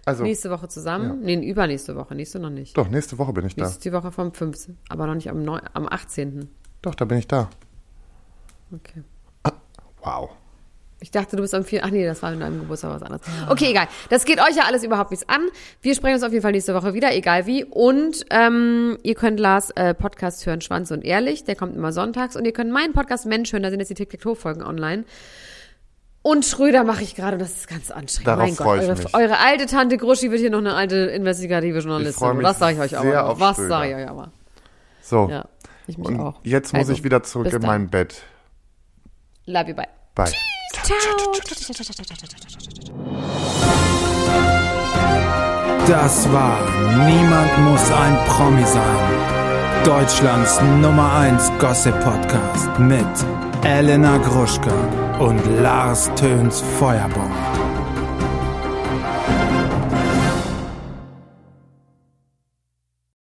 Also, Nächste Woche zusammen. Nee, übernächste Woche. Nächste noch nicht. doch, nächste Woche bin ich da. Nächste ist die Woche vom 15. Aber noch nicht am, 9, am 18. Doch, da bin ich da. Okay. Wow. Ich dachte, du bist am 4. Ach nee, das war in deinem Geburtstag was anderes. Okay, egal. Das geht euch ja alles überhaupt nichts an. Wir sprechen uns auf jeden Fall nächste Woche wieder, egal wie. Und ähm, ihr könnt Lars äh, Podcast hören, Schwanz und Ehrlich. Der kommt immer sonntags. Und ihr könnt meinen Podcast Mensch hören. Da sind jetzt die Tic-Tac-Toe-Folgen online. Und Schröder mache ich gerade. und Das ist ganz anstrengend. Darauf mein Gott, eure, mich. eure alte Tante Gruschi wird hier noch eine alte investigative Journalistin. mich Was sage ich euch aber? sehr noch? auf Was sage ich euch aber? So. Ja, ich mich Und auch. jetzt muss Also, ich wieder zurück in mein Bett. Love you, bye. Bye. Ciao. Das war Niemand muss ein Promi sein. Deutschlands Nummer 1 Gossip Podcast mit Elena Gruschka und Lars Töns Feuerbomb.